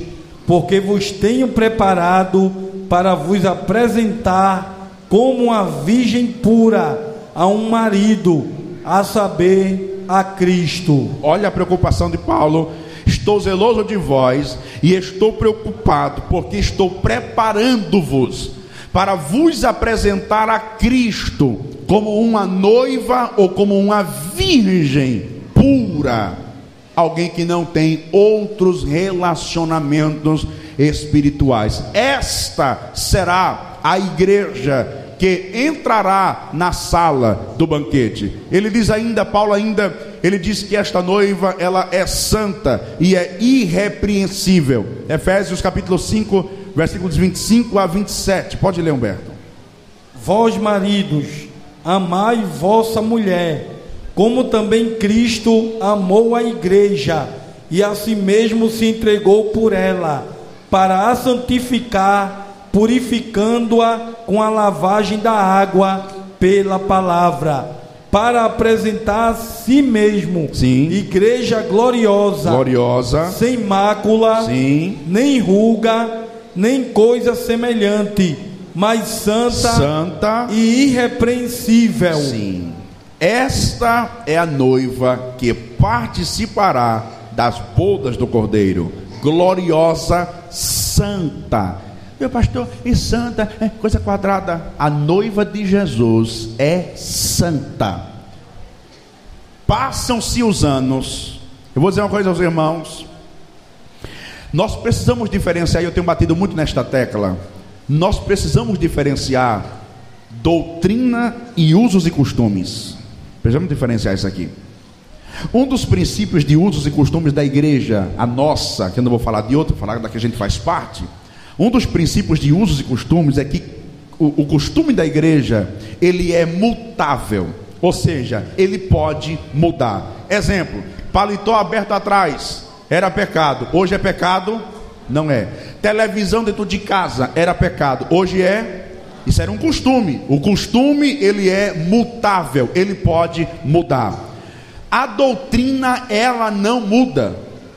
Speaker 3: porque vos tenho preparado para vos apresentar como uma virgem pura a um marido, a saber, a Cristo.
Speaker 2: Olha a preocupação de Paulo. Estou zeloso de vós e estou preocupado, porque estou preparando-vos para vos apresentar a Cristo como uma noiva ou como uma virgem pura, alguém que não tem outros relacionamentos espirituais. Esta será a igreja que entrará na sala do banquete. Ele diz ainda, Paulo ainda, ele diz que esta noiva, ela é santa e é irrepreensível. Efésios capítulo 5, versículos 25 a 27. Pode ler, Humberto.
Speaker 3: Vós, maridos, amai vossa mulher, como também Cristo amou a igreja e a si mesmo se entregou por ela, para a santificar purificando-a com a lavagem da água pela palavra, para apresentar a si mesmo.
Speaker 2: Sim.
Speaker 3: igreja gloriosa,
Speaker 2: gloriosa,
Speaker 3: sem mácula,
Speaker 2: Sim.
Speaker 3: nem ruga, nem coisa semelhante, mas santa,
Speaker 2: santa.
Speaker 3: e irrepreensível.
Speaker 2: Sim. Esta é a noiva que participará das bodas do Cordeiro, gloriosa, santa meu pastor, e santa é coisa quadrada. A noiva de Jesus é santa. Passam-se os anos. Eu vou dizer uma coisa aos irmãos. Nós precisamos diferenciar, eu tenho batido muito nesta tecla. Nós precisamos diferenciar doutrina e usos e costumes. Precisamos diferenciar isso aqui. Um dos princípios de usos e costumes da igreja, a nossa, que eu não vou falar de outra, vou falar da que a gente faz parte, um dos princípios de usos e costumes é que o, o costume da igreja ele é mutável, ou seja, ele pode mudar. Exemplo: paletó aberto atrás era pecado, hoje é pecado? Não é. Televisão dentro de casa era pecado, hoje é isso era um costume. O costume ele é mutável, ele pode mudar. A doutrina ela não muda.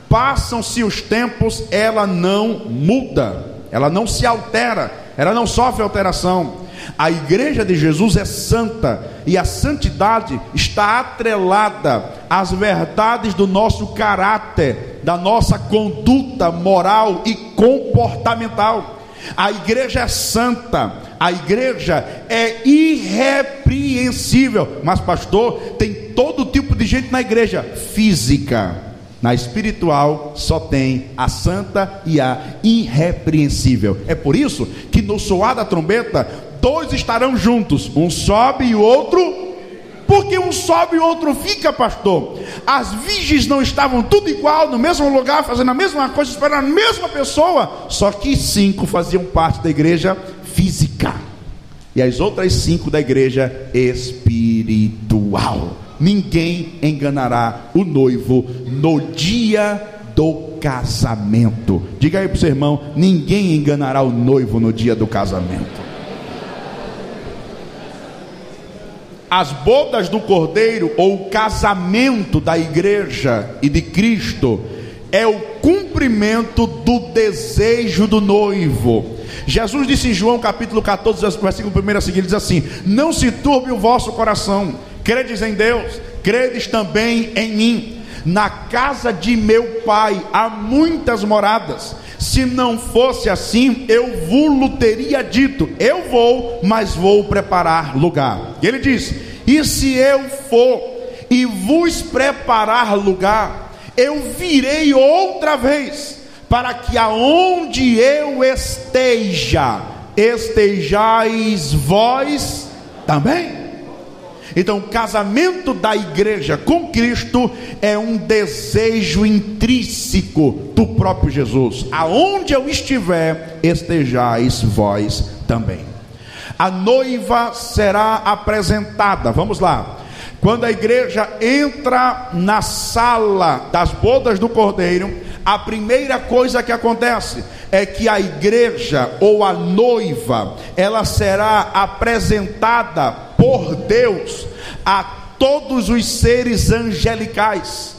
Speaker 2: Passam-se os tempos, ela não muda ela não se altera, ela não sofre alteração. A igreja de Jesus é santa e a santidade está atrelada às verdades do nosso caráter, da nossa conduta moral e comportamental. A igreja é santa, a igreja é irrepreensível, mas pastor, tem todo tipo de gente na igreja física na espiritual só tem a santa e a irrepreensível. É por isso que no soar da trombeta, dois estarão juntos, um sobe e o outro. Porque um sobe e o outro fica, pastor. As virgens não estavam tudo igual, no mesmo lugar, fazendo a mesma coisa, esperando a mesma pessoa. Só que cinco faziam parte da igreja física. E as outras cinco da igreja espiritual ninguém enganará o noivo no dia do casamento. Diga aí para o seu irmão: ninguém enganará o noivo no dia do casamento. As bodas do cordeiro, ou o casamento da igreja e de Cristo, é o cumprimento do desejo do noivo. Jesus disse em João capítulo 14, versículo 1 a seguir: diz assim: Não se turbe o vosso coração Credes em Deus, credes também em mim. Na casa de meu pai há muitas moradas. Se não fosse assim, eu vos teria dito: Eu vou, mas vou preparar lugar. E ele diz: E se eu for e vos preparar lugar, eu virei outra vez, para que aonde eu esteja, estejais vós também. Então, o casamento da igreja com Cristo é um desejo intrínseco do próprio Jesus. Aonde eu estiver, estejais vós também. A noiva será apresentada. Vamos lá. Quando a igreja entra na sala das bodas do Cordeiro, a primeira coisa que acontece é que a igreja ou a noiva, ela será apresentada por Deus a todos os seres angelicais.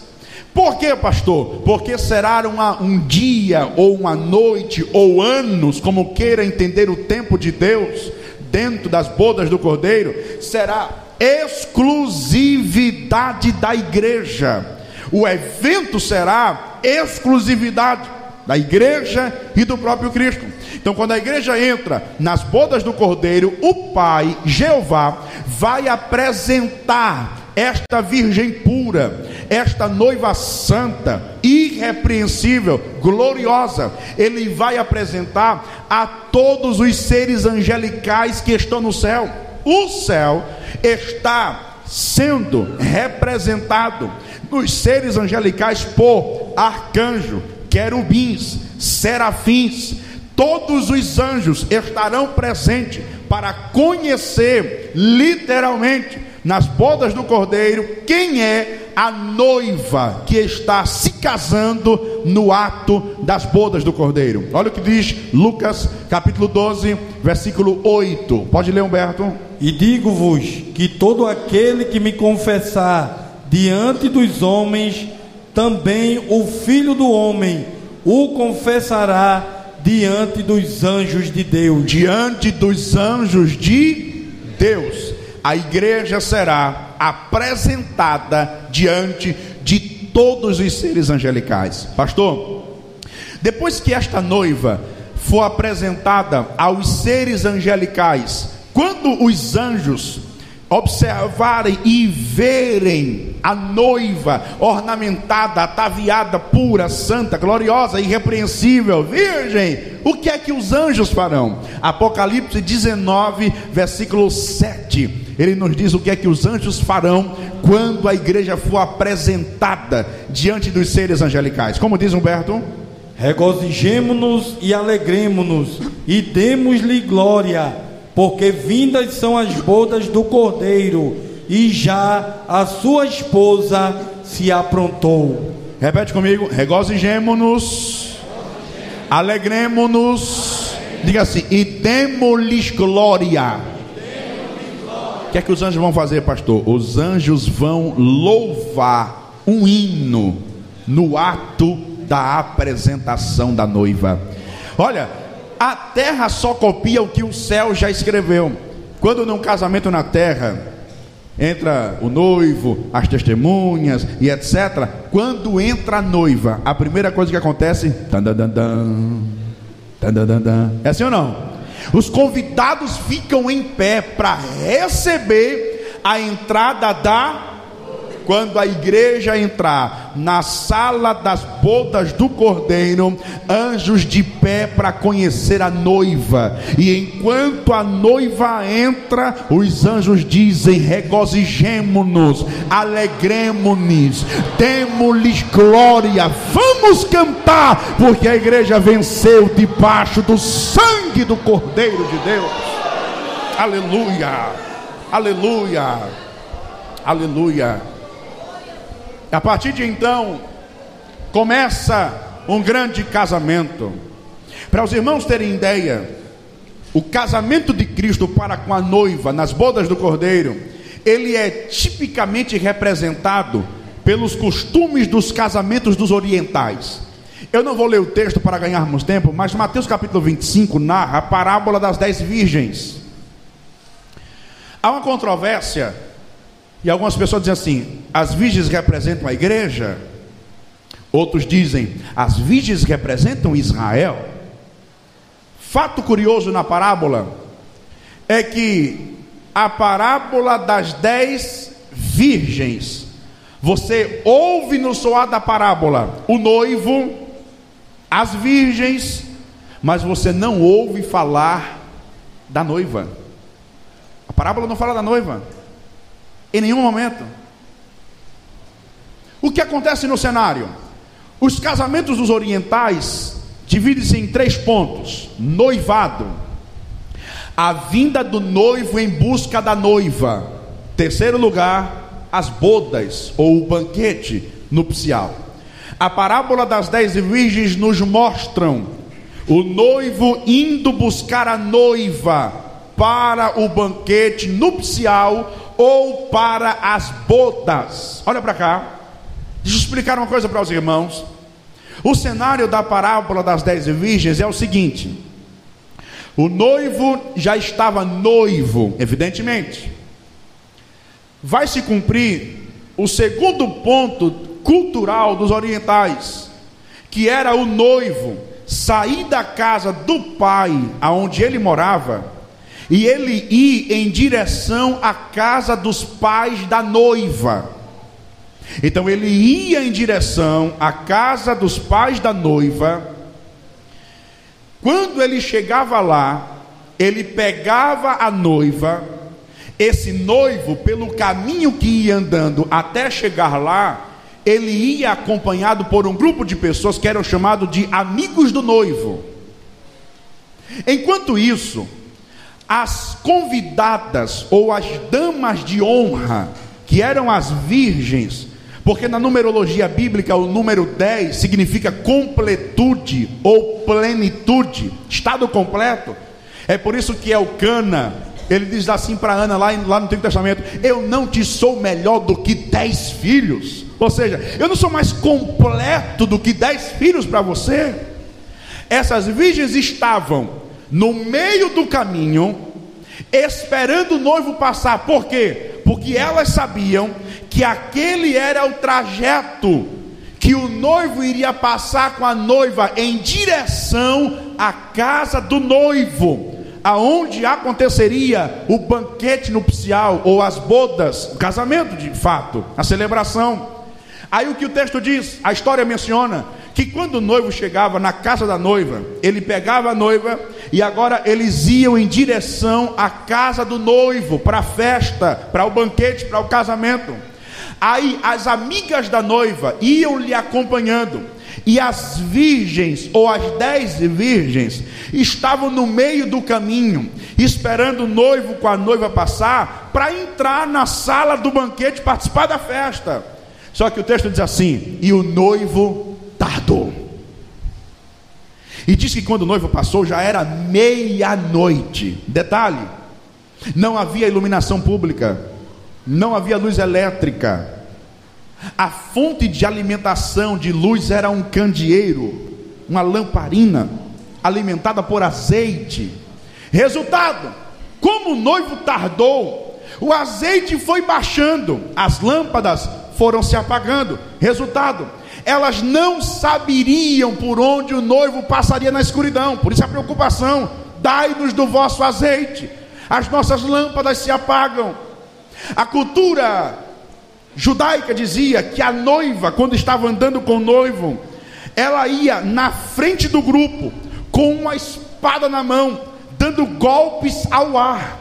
Speaker 2: Por quê, pastor? Porque será uma, um dia, ou uma noite, ou anos, como queira entender o tempo de Deus, dentro das bodas do cordeiro, será exclusividade da igreja. O evento será exclusividade da igreja e do próprio Cristo. Então, quando a igreja entra nas bodas do Cordeiro, o Pai, Jeová, vai apresentar esta virgem pura, esta noiva santa, irrepreensível, gloriosa, ele vai apresentar a todos os seres angelicais que estão no céu. O céu está sendo representado nos seres angelicais por arcanjo, querubins, serafins, todos os anjos estarão presentes para conhecer literalmente nas bodas do cordeiro quem é a noiva que está se casando no ato das bodas do cordeiro. Olha o que diz Lucas capítulo 12, versículo 8. Pode ler, Humberto?
Speaker 3: E digo-vos que todo aquele que me confessar diante dos homens, também o filho do homem o confessará diante dos anjos de Deus.
Speaker 2: Diante dos anjos de Deus, a igreja será apresentada diante de todos os seres angelicais. Pastor, depois que esta noiva for apresentada aos seres angelicais, quando os anjos observarem e verem a noiva ornamentada, ataviada, pura, santa, gloriosa, irrepreensível, virgem, o que é que os anjos farão? Apocalipse 19, versículo 7. Ele nos diz o que é que os anjos farão quando a igreja for apresentada diante dos seres angelicais. Como diz Humberto?
Speaker 3: Regozijemo-nos e alegremo-nos e demos-lhe glória porque vindas são as bodas do cordeiro, e já a sua esposa se aprontou.
Speaker 2: Repete comigo: regozijemo-nos, alegremo-nos, diga assim, e demos-lhes glória. O que é que os anjos vão fazer, pastor? Os anjos vão louvar um hino no ato da apresentação da noiva. Olha, a terra só copia o que o céu já escreveu. Quando num casamento na terra entra o noivo, as testemunhas e etc. Quando entra a noiva, a primeira coisa que acontece, é assim ou não? Os convidados ficam em pé para receber a entrada da quando a igreja entrar na sala das bodas do cordeiro, anjos de pé para conhecer a noiva, e enquanto a noiva entra, os anjos dizem: regozijemo-nos, alegremo-nos, demos-lhes glória, vamos cantar, porque a igreja venceu debaixo do sangue do cordeiro de Deus. Aleluia, aleluia, aleluia. A partir de então, começa um grande casamento. Para os irmãos terem ideia, o casamento de Cristo para com a noiva nas bodas do Cordeiro, ele é tipicamente representado pelos costumes dos casamentos dos orientais. Eu não vou ler o texto para ganharmos tempo, mas Mateus capítulo 25 narra a parábola das dez virgens. Há uma controvérsia e algumas pessoas dizem assim: as virgens representam a igreja. Outros dizem: as virgens representam Israel. Fato curioso na parábola é que a parábola das dez virgens, você ouve no soar da parábola o noivo, as virgens, mas você não ouve falar da noiva. A parábola não fala da noiva. Em nenhum momento. O que acontece no cenário? Os casamentos dos orientais dividem-se em três pontos: noivado, a vinda do noivo em busca da noiva. Terceiro lugar, as bodas ou o banquete nupcial. A parábola das dez virgens nos mostram o noivo indo buscar a noiva para o banquete nupcial ou para as bodas. Olha para cá. Deixa eu explicar uma coisa para os irmãos. O cenário da parábola das dez virgens é o seguinte: o noivo já estava noivo, evidentemente. Vai se cumprir o segundo ponto cultural dos orientais, que era o noivo, sair da casa do pai, aonde ele morava, e ele ir em direção à casa dos pais da noiva. Então ele ia em direção à casa dos pais da noiva. Quando ele chegava lá, ele pegava a noiva, esse noivo, pelo caminho que ia andando até chegar lá, ele ia acompanhado por um grupo de pessoas que eram chamados de amigos do noivo. Enquanto isso, as convidadas ou as damas de honra, que eram as virgens, porque na numerologia bíblica o número 10 significa completude ou plenitude, estado completo. É por isso que Elcana, ele diz assim para Ana lá, lá no Antigo Testamento: Eu não te sou melhor do que dez filhos. Ou seja, eu não sou mais completo do que dez filhos para você. Essas virgens estavam no meio do caminho, esperando o noivo passar. Por quê? Porque elas sabiam que aquele era o trajeto que o noivo iria passar com a noiva em direção à casa do noivo, aonde aconteceria o banquete nupcial ou as bodas, o casamento de fato, a celebração. Aí o que o texto diz, a história menciona que quando o noivo chegava na casa da noiva, ele pegava a noiva e agora eles iam em direção à casa do noivo, para a festa, para o banquete, para o casamento. Aí as amigas da noiva iam lhe acompanhando, e as virgens, ou as dez virgens, estavam no meio do caminho, esperando o noivo com a noiva passar, para entrar na sala do banquete participar da festa. Só que o texto diz assim: e o noivo tardou. E diz que quando o noivo passou já era meia-noite. Detalhe: não havia iluminação pública, não havia luz elétrica. A fonte de alimentação de luz era um candeeiro, uma lamparina alimentada por azeite. Resultado: como o noivo tardou, o azeite foi baixando, as lâmpadas foram se apagando. Resultado: elas não saberiam por onde o noivo passaria na escuridão. Por isso a preocupação: dai-nos do vosso azeite. As nossas lâmpadas se apagam. A cultura judaica dizia que a noiva, quando estava andando com o noivo, ela ia na frente do grupo com uma espada na mão, dando golpes ao ar.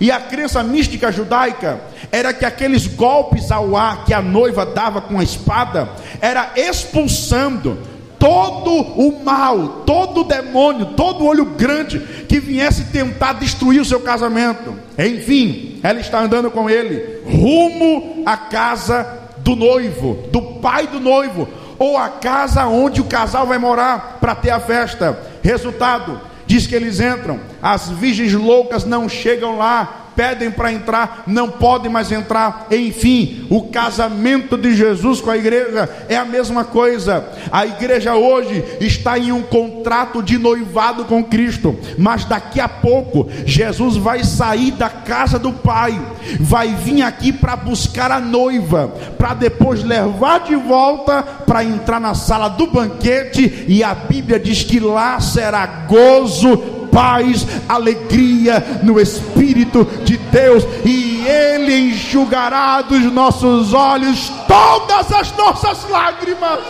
Speaker 2: E a crença mística judaica era que aqueles golpes ao ar que a noiva dava com a espada era expulsando todo o mal, todo o demônio, todo o olho grande que viesse tentar destruir o seu casamento. Enfim, ela está andando com ele rumo à casa do noivo, do pai do noivo, ou a casa onde o casal vai morar para ter a festa. Resultado: diz que eles entram, as virgens loucas não chegam lá, pedem para entrar, não podem mais entrar. Enfim, o casamento de Jesus com a igreja é a mesma coisa. A igreja hoje está em um contrato de noivado com Cristo, mas daqui a pouco Jesus vai sair da casa do Pai, vai vir aqui para buscar a noiva, para depois levar de volta para entrar na sala do banquete, e a Bíblia diz que lá será gozo paz, alegria no Espírito de Deus, e Ele enxugará dos nossos olhos todas as nossas lágrimas.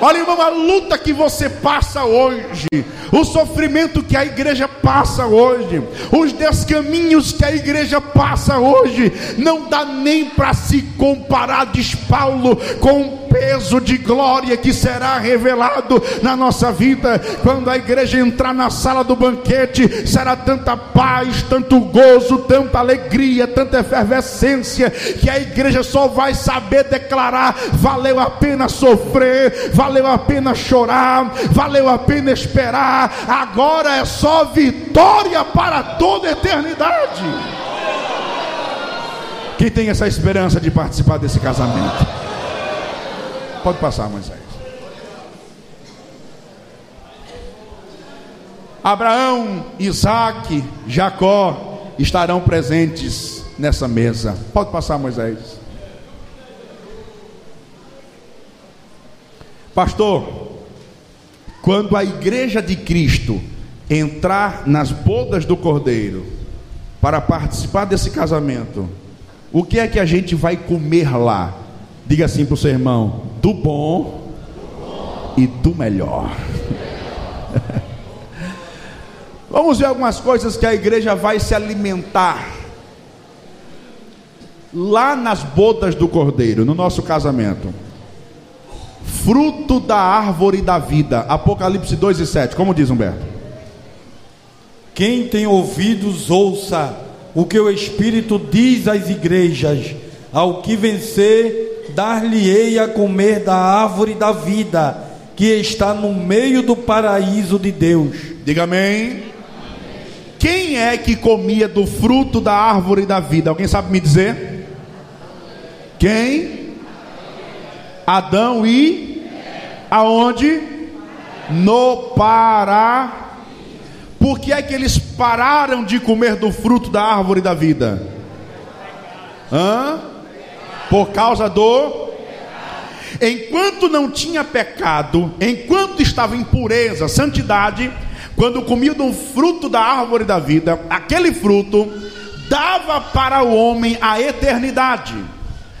Speaker 2: Olha, irmão, a luta que você passa hoje, o sofrimento que a igreja passa hoje, os descaminhos que a igreja passa hoje, não dá nem para se comparar, diz Paulo, com peso de glória que será revelado na nossa vida. Quando a igreja entrar na sala do banquete, será tanta paz, tanto gozo, tanta alegria, tanta efervescência, que a igreja só vai saber declarar: valeu a pena sofrer, valeu a pena chorar, valeu a pena esperar, agora é só vitória para toda a eternidade. Quem tem essa esperança de participar desse casamento? Pode passar, Moisés. Abraão, Isaac, Jacó estarão presentes nessa mesa. Pode passar, Moisés. Pastor, quando a igreja de Cristo entrar nas bodas do Cordeiro para participar desse casamento, o que é que a gente vai comer lá? Diga assim para o seu irmão: do bom e do melhor. Vamos ver algumas coisas que a igreja vai se alimentar lá nas bodas do cordeiro, no nosso casamento. Fruto da árvore da vida. Apocalipse 2 e 7. Como diz Humberto?
Speaker 3: Quem tem ouvidos, ouça o que o Espírito diz às igrejas. Ao que vencer, dar-lhe-ei a comer da árvore da vida, que está no meio do paraíso de Deus.
Speaker 2: Diga amém. Quem é que comia do fruto da árvore da vida? Alguém sabe me dizer? Quem? Adão e aonde? No Pará. Por que é que eles pararam de comer do fruto da árvore da vida? Hã? Por causa do Enquanto não tinha pecado, enquanto estava em pureza, santidade, quando comia do fruto da árvore da vida, aquele fruto dava para o homem a eternidade,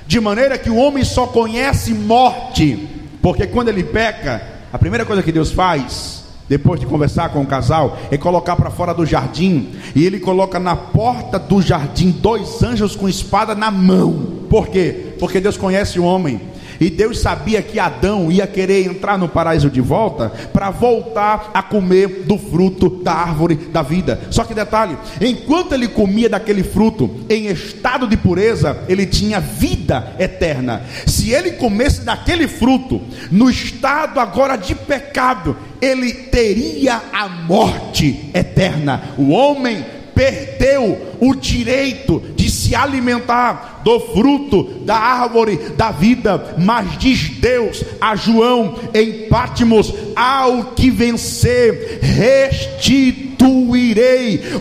Speaker 2: de maneira que o homem só conhece morte, porque quando ele peca, a primeira coisa que Deus faz, depois de conversar com o casal, é colocar para fora do jardim, e ele coloca na porta do jardim dois anjos com espada na mão. Por quê? Porque Deus conhece o homem e Deus sabia que Adão ia querer entrar no paraíso de volta para voltar a comer do fruto da árvore da vida. Só que detalhe: enquanto ele comia daquele fruto em estado de pureza, ele tinha vida eterna. Se ele comesse daquele fruto no estado agora de pecado, ele teria a morte eterna. O homem perdeu o direito de se alimentar do fruto da árvore da vida, mas diz Deus a João em Pátimos: ao que vencer, restituirei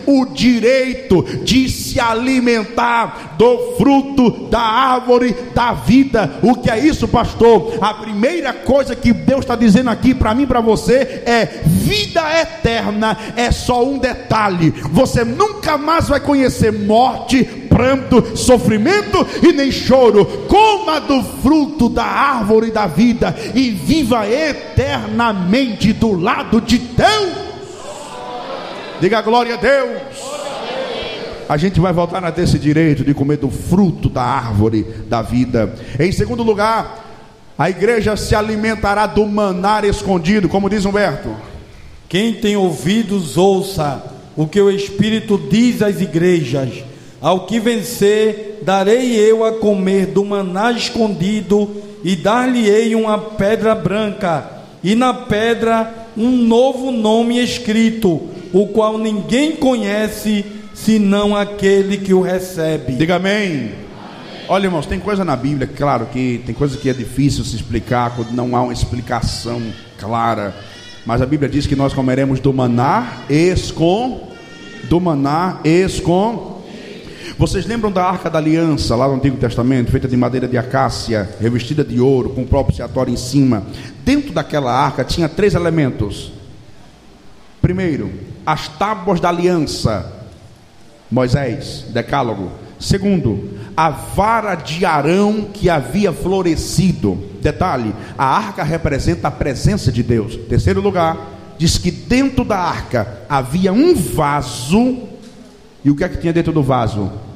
Speaker 2: o direito de se alimentar do fruto da árvore da vida. O que é isso, pastor? A primeira coisa que Deus está dizendo aqui para mim, para você, é vida eterna. É só um detalhe: você nunca mais vai conhecer morte, pranto, sofrimento e nem choro. Coma do fruto da árvore da vida e viva eternamente do lado de Deus. Diga glória a Deus. A gente vai voltar a ter esse direito de comer do fruto da árvore da vida. Em segundo lugar, a igreja se alimentará do manar escondido, como diz Humberto.
Speaker 3: Quem tem ouvidos, ouça o que o Espírito diz às igrejas. Ao que vencer, darei eu a comer do maná escondido, e dar-lhe-ei uma pedra branca, e na pedra um novo nome escrito, o qual ninguém conhece, senão aquele que o recebe.
Speaker 2: Diga amém. Olha, irmãos, tem coisa na Bíblia, claro que tem coisa que é difícil se explicar, quando não há uma explicação clara. Mas a Bíblia diz que nós comeremos do maná escondido. Do maná escondido vocês lembram da arca da aliança lá no Antigo Testamento, feita de madeira de acácia, revestida de ouro, com o propiciatório em cima? Dentro daquela arca tinha três elementos. Primeiro, as tábuas da aliança, Moisés, Decálogo. Segundo, a vara de Arão que havia florescido. Detalhe: a arca representa a presença de Deus. Terceiro lugar, diz que dentro da arca havia um vaso. E o que é que tinha dentro do vaso?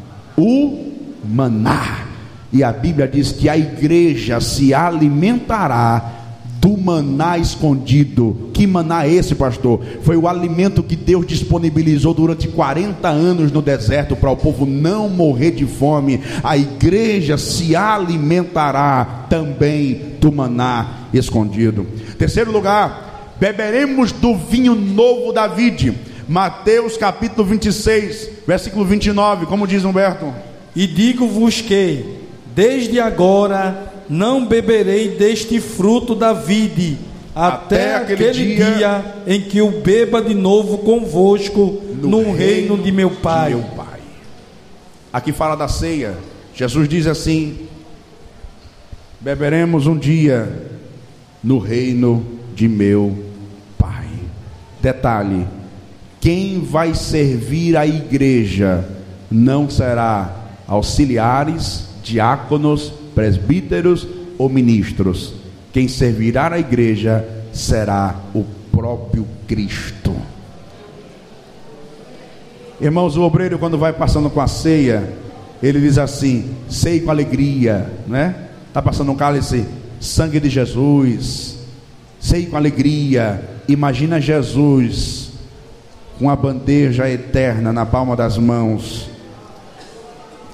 Speaker 2: O maná. E a Bíblia diz que a igreja se alimentará do maná escondido. Que maná é esse, pastor? Foi o alimento que Deus disponibilizou durante 40 anos no deserto para o povo não morrer de fome. A igreja se alimentará também do maná escondido. Terceiro lugar, beberemos do vinho novo da vide. Mateus capítulo 26, versículo 29, como diz Humberto.
Speaker 3: E digo-vos que, desde agora, não beberei deste fruto da vide, até, até aquele, aquele dia, dia, em que o beba de novo convosco no, no reino, reino, de meu Pai. De meu Pai.
Speaker 2: Aqui fala da ceia. Jesus diz assim: beberemos um dia no reino de meu Pai. Detalhe: quem vai servir a igreja não será auxiliares, diáconos, presbíteros ou ministros. Quem servirá a igreja será o próprio Cristo. Irmãos, o obreiro, quando vai passando com a ceia, ele diz assim: sei com alegria, né? Está passando um cálice, sangue de Jesus, sei com alegria. Imagina Jesus com a bandeja eterna na palma das mãos,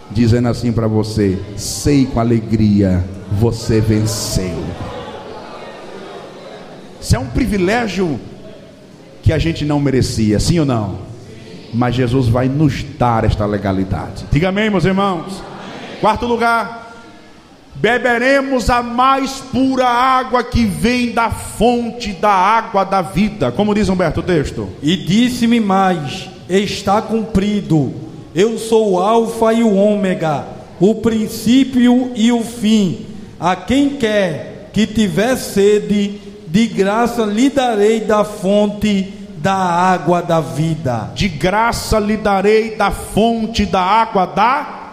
Speaker 2: dizendo assim para você: sei com alegria, você venceu. Isso é um privilégio que a gente não merecia, sim ou não? Mas Jesus vai nos dar esta legalidade. Diga amém, meus irmãos. Quarto lugar, beberemos a mais pura água que vem da fonte da água da vida. Como diz Humberto o texto?
Speaker 3: E disse-me mais: está cumprido. Eu sou o Alfa e o Ômega, o princípio e o fim. A quem quer que tiver sede, de graça lhe darei da fonte da água da vida.
Speaker 2: De graça lhe darei da fonte da água da vida.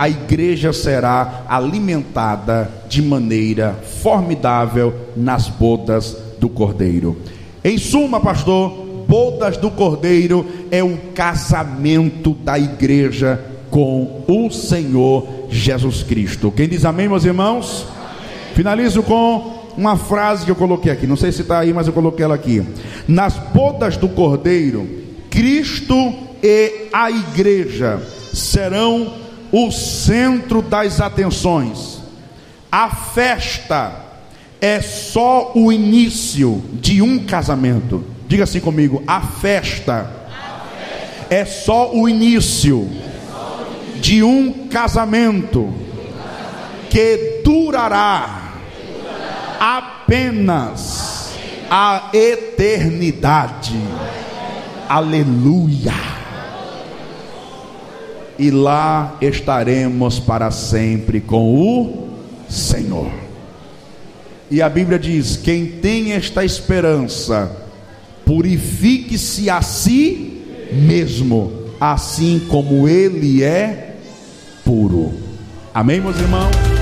Speaker 2: A igreja será alimentada de maneira formidável nas bodas do Cordeiro. Em suma, pastor, bodas do Cordeiro é o casamento da igreja com o Senhor Jesus Cristo. Quem diz amém, meus irmãos? Amém. Finalizo com uma frase que eu coloquei aqui, não sei se está aí, mas eu coloquei ela aqui. Nas bodas do Cordeiro, Cristo e a igreja serão o centro das atenções. A festa é só o início de um casamento. Diga assim comigo: a festa, é só o início de um casamento que durará apenas a eternidade. Aleluia. E lá estaremos para sempre com o Senhor. E a Bíblia diz: quem tem esta esperança, purifique-se a si mesmo, assim como ele é puro. Amém, meus irmãos?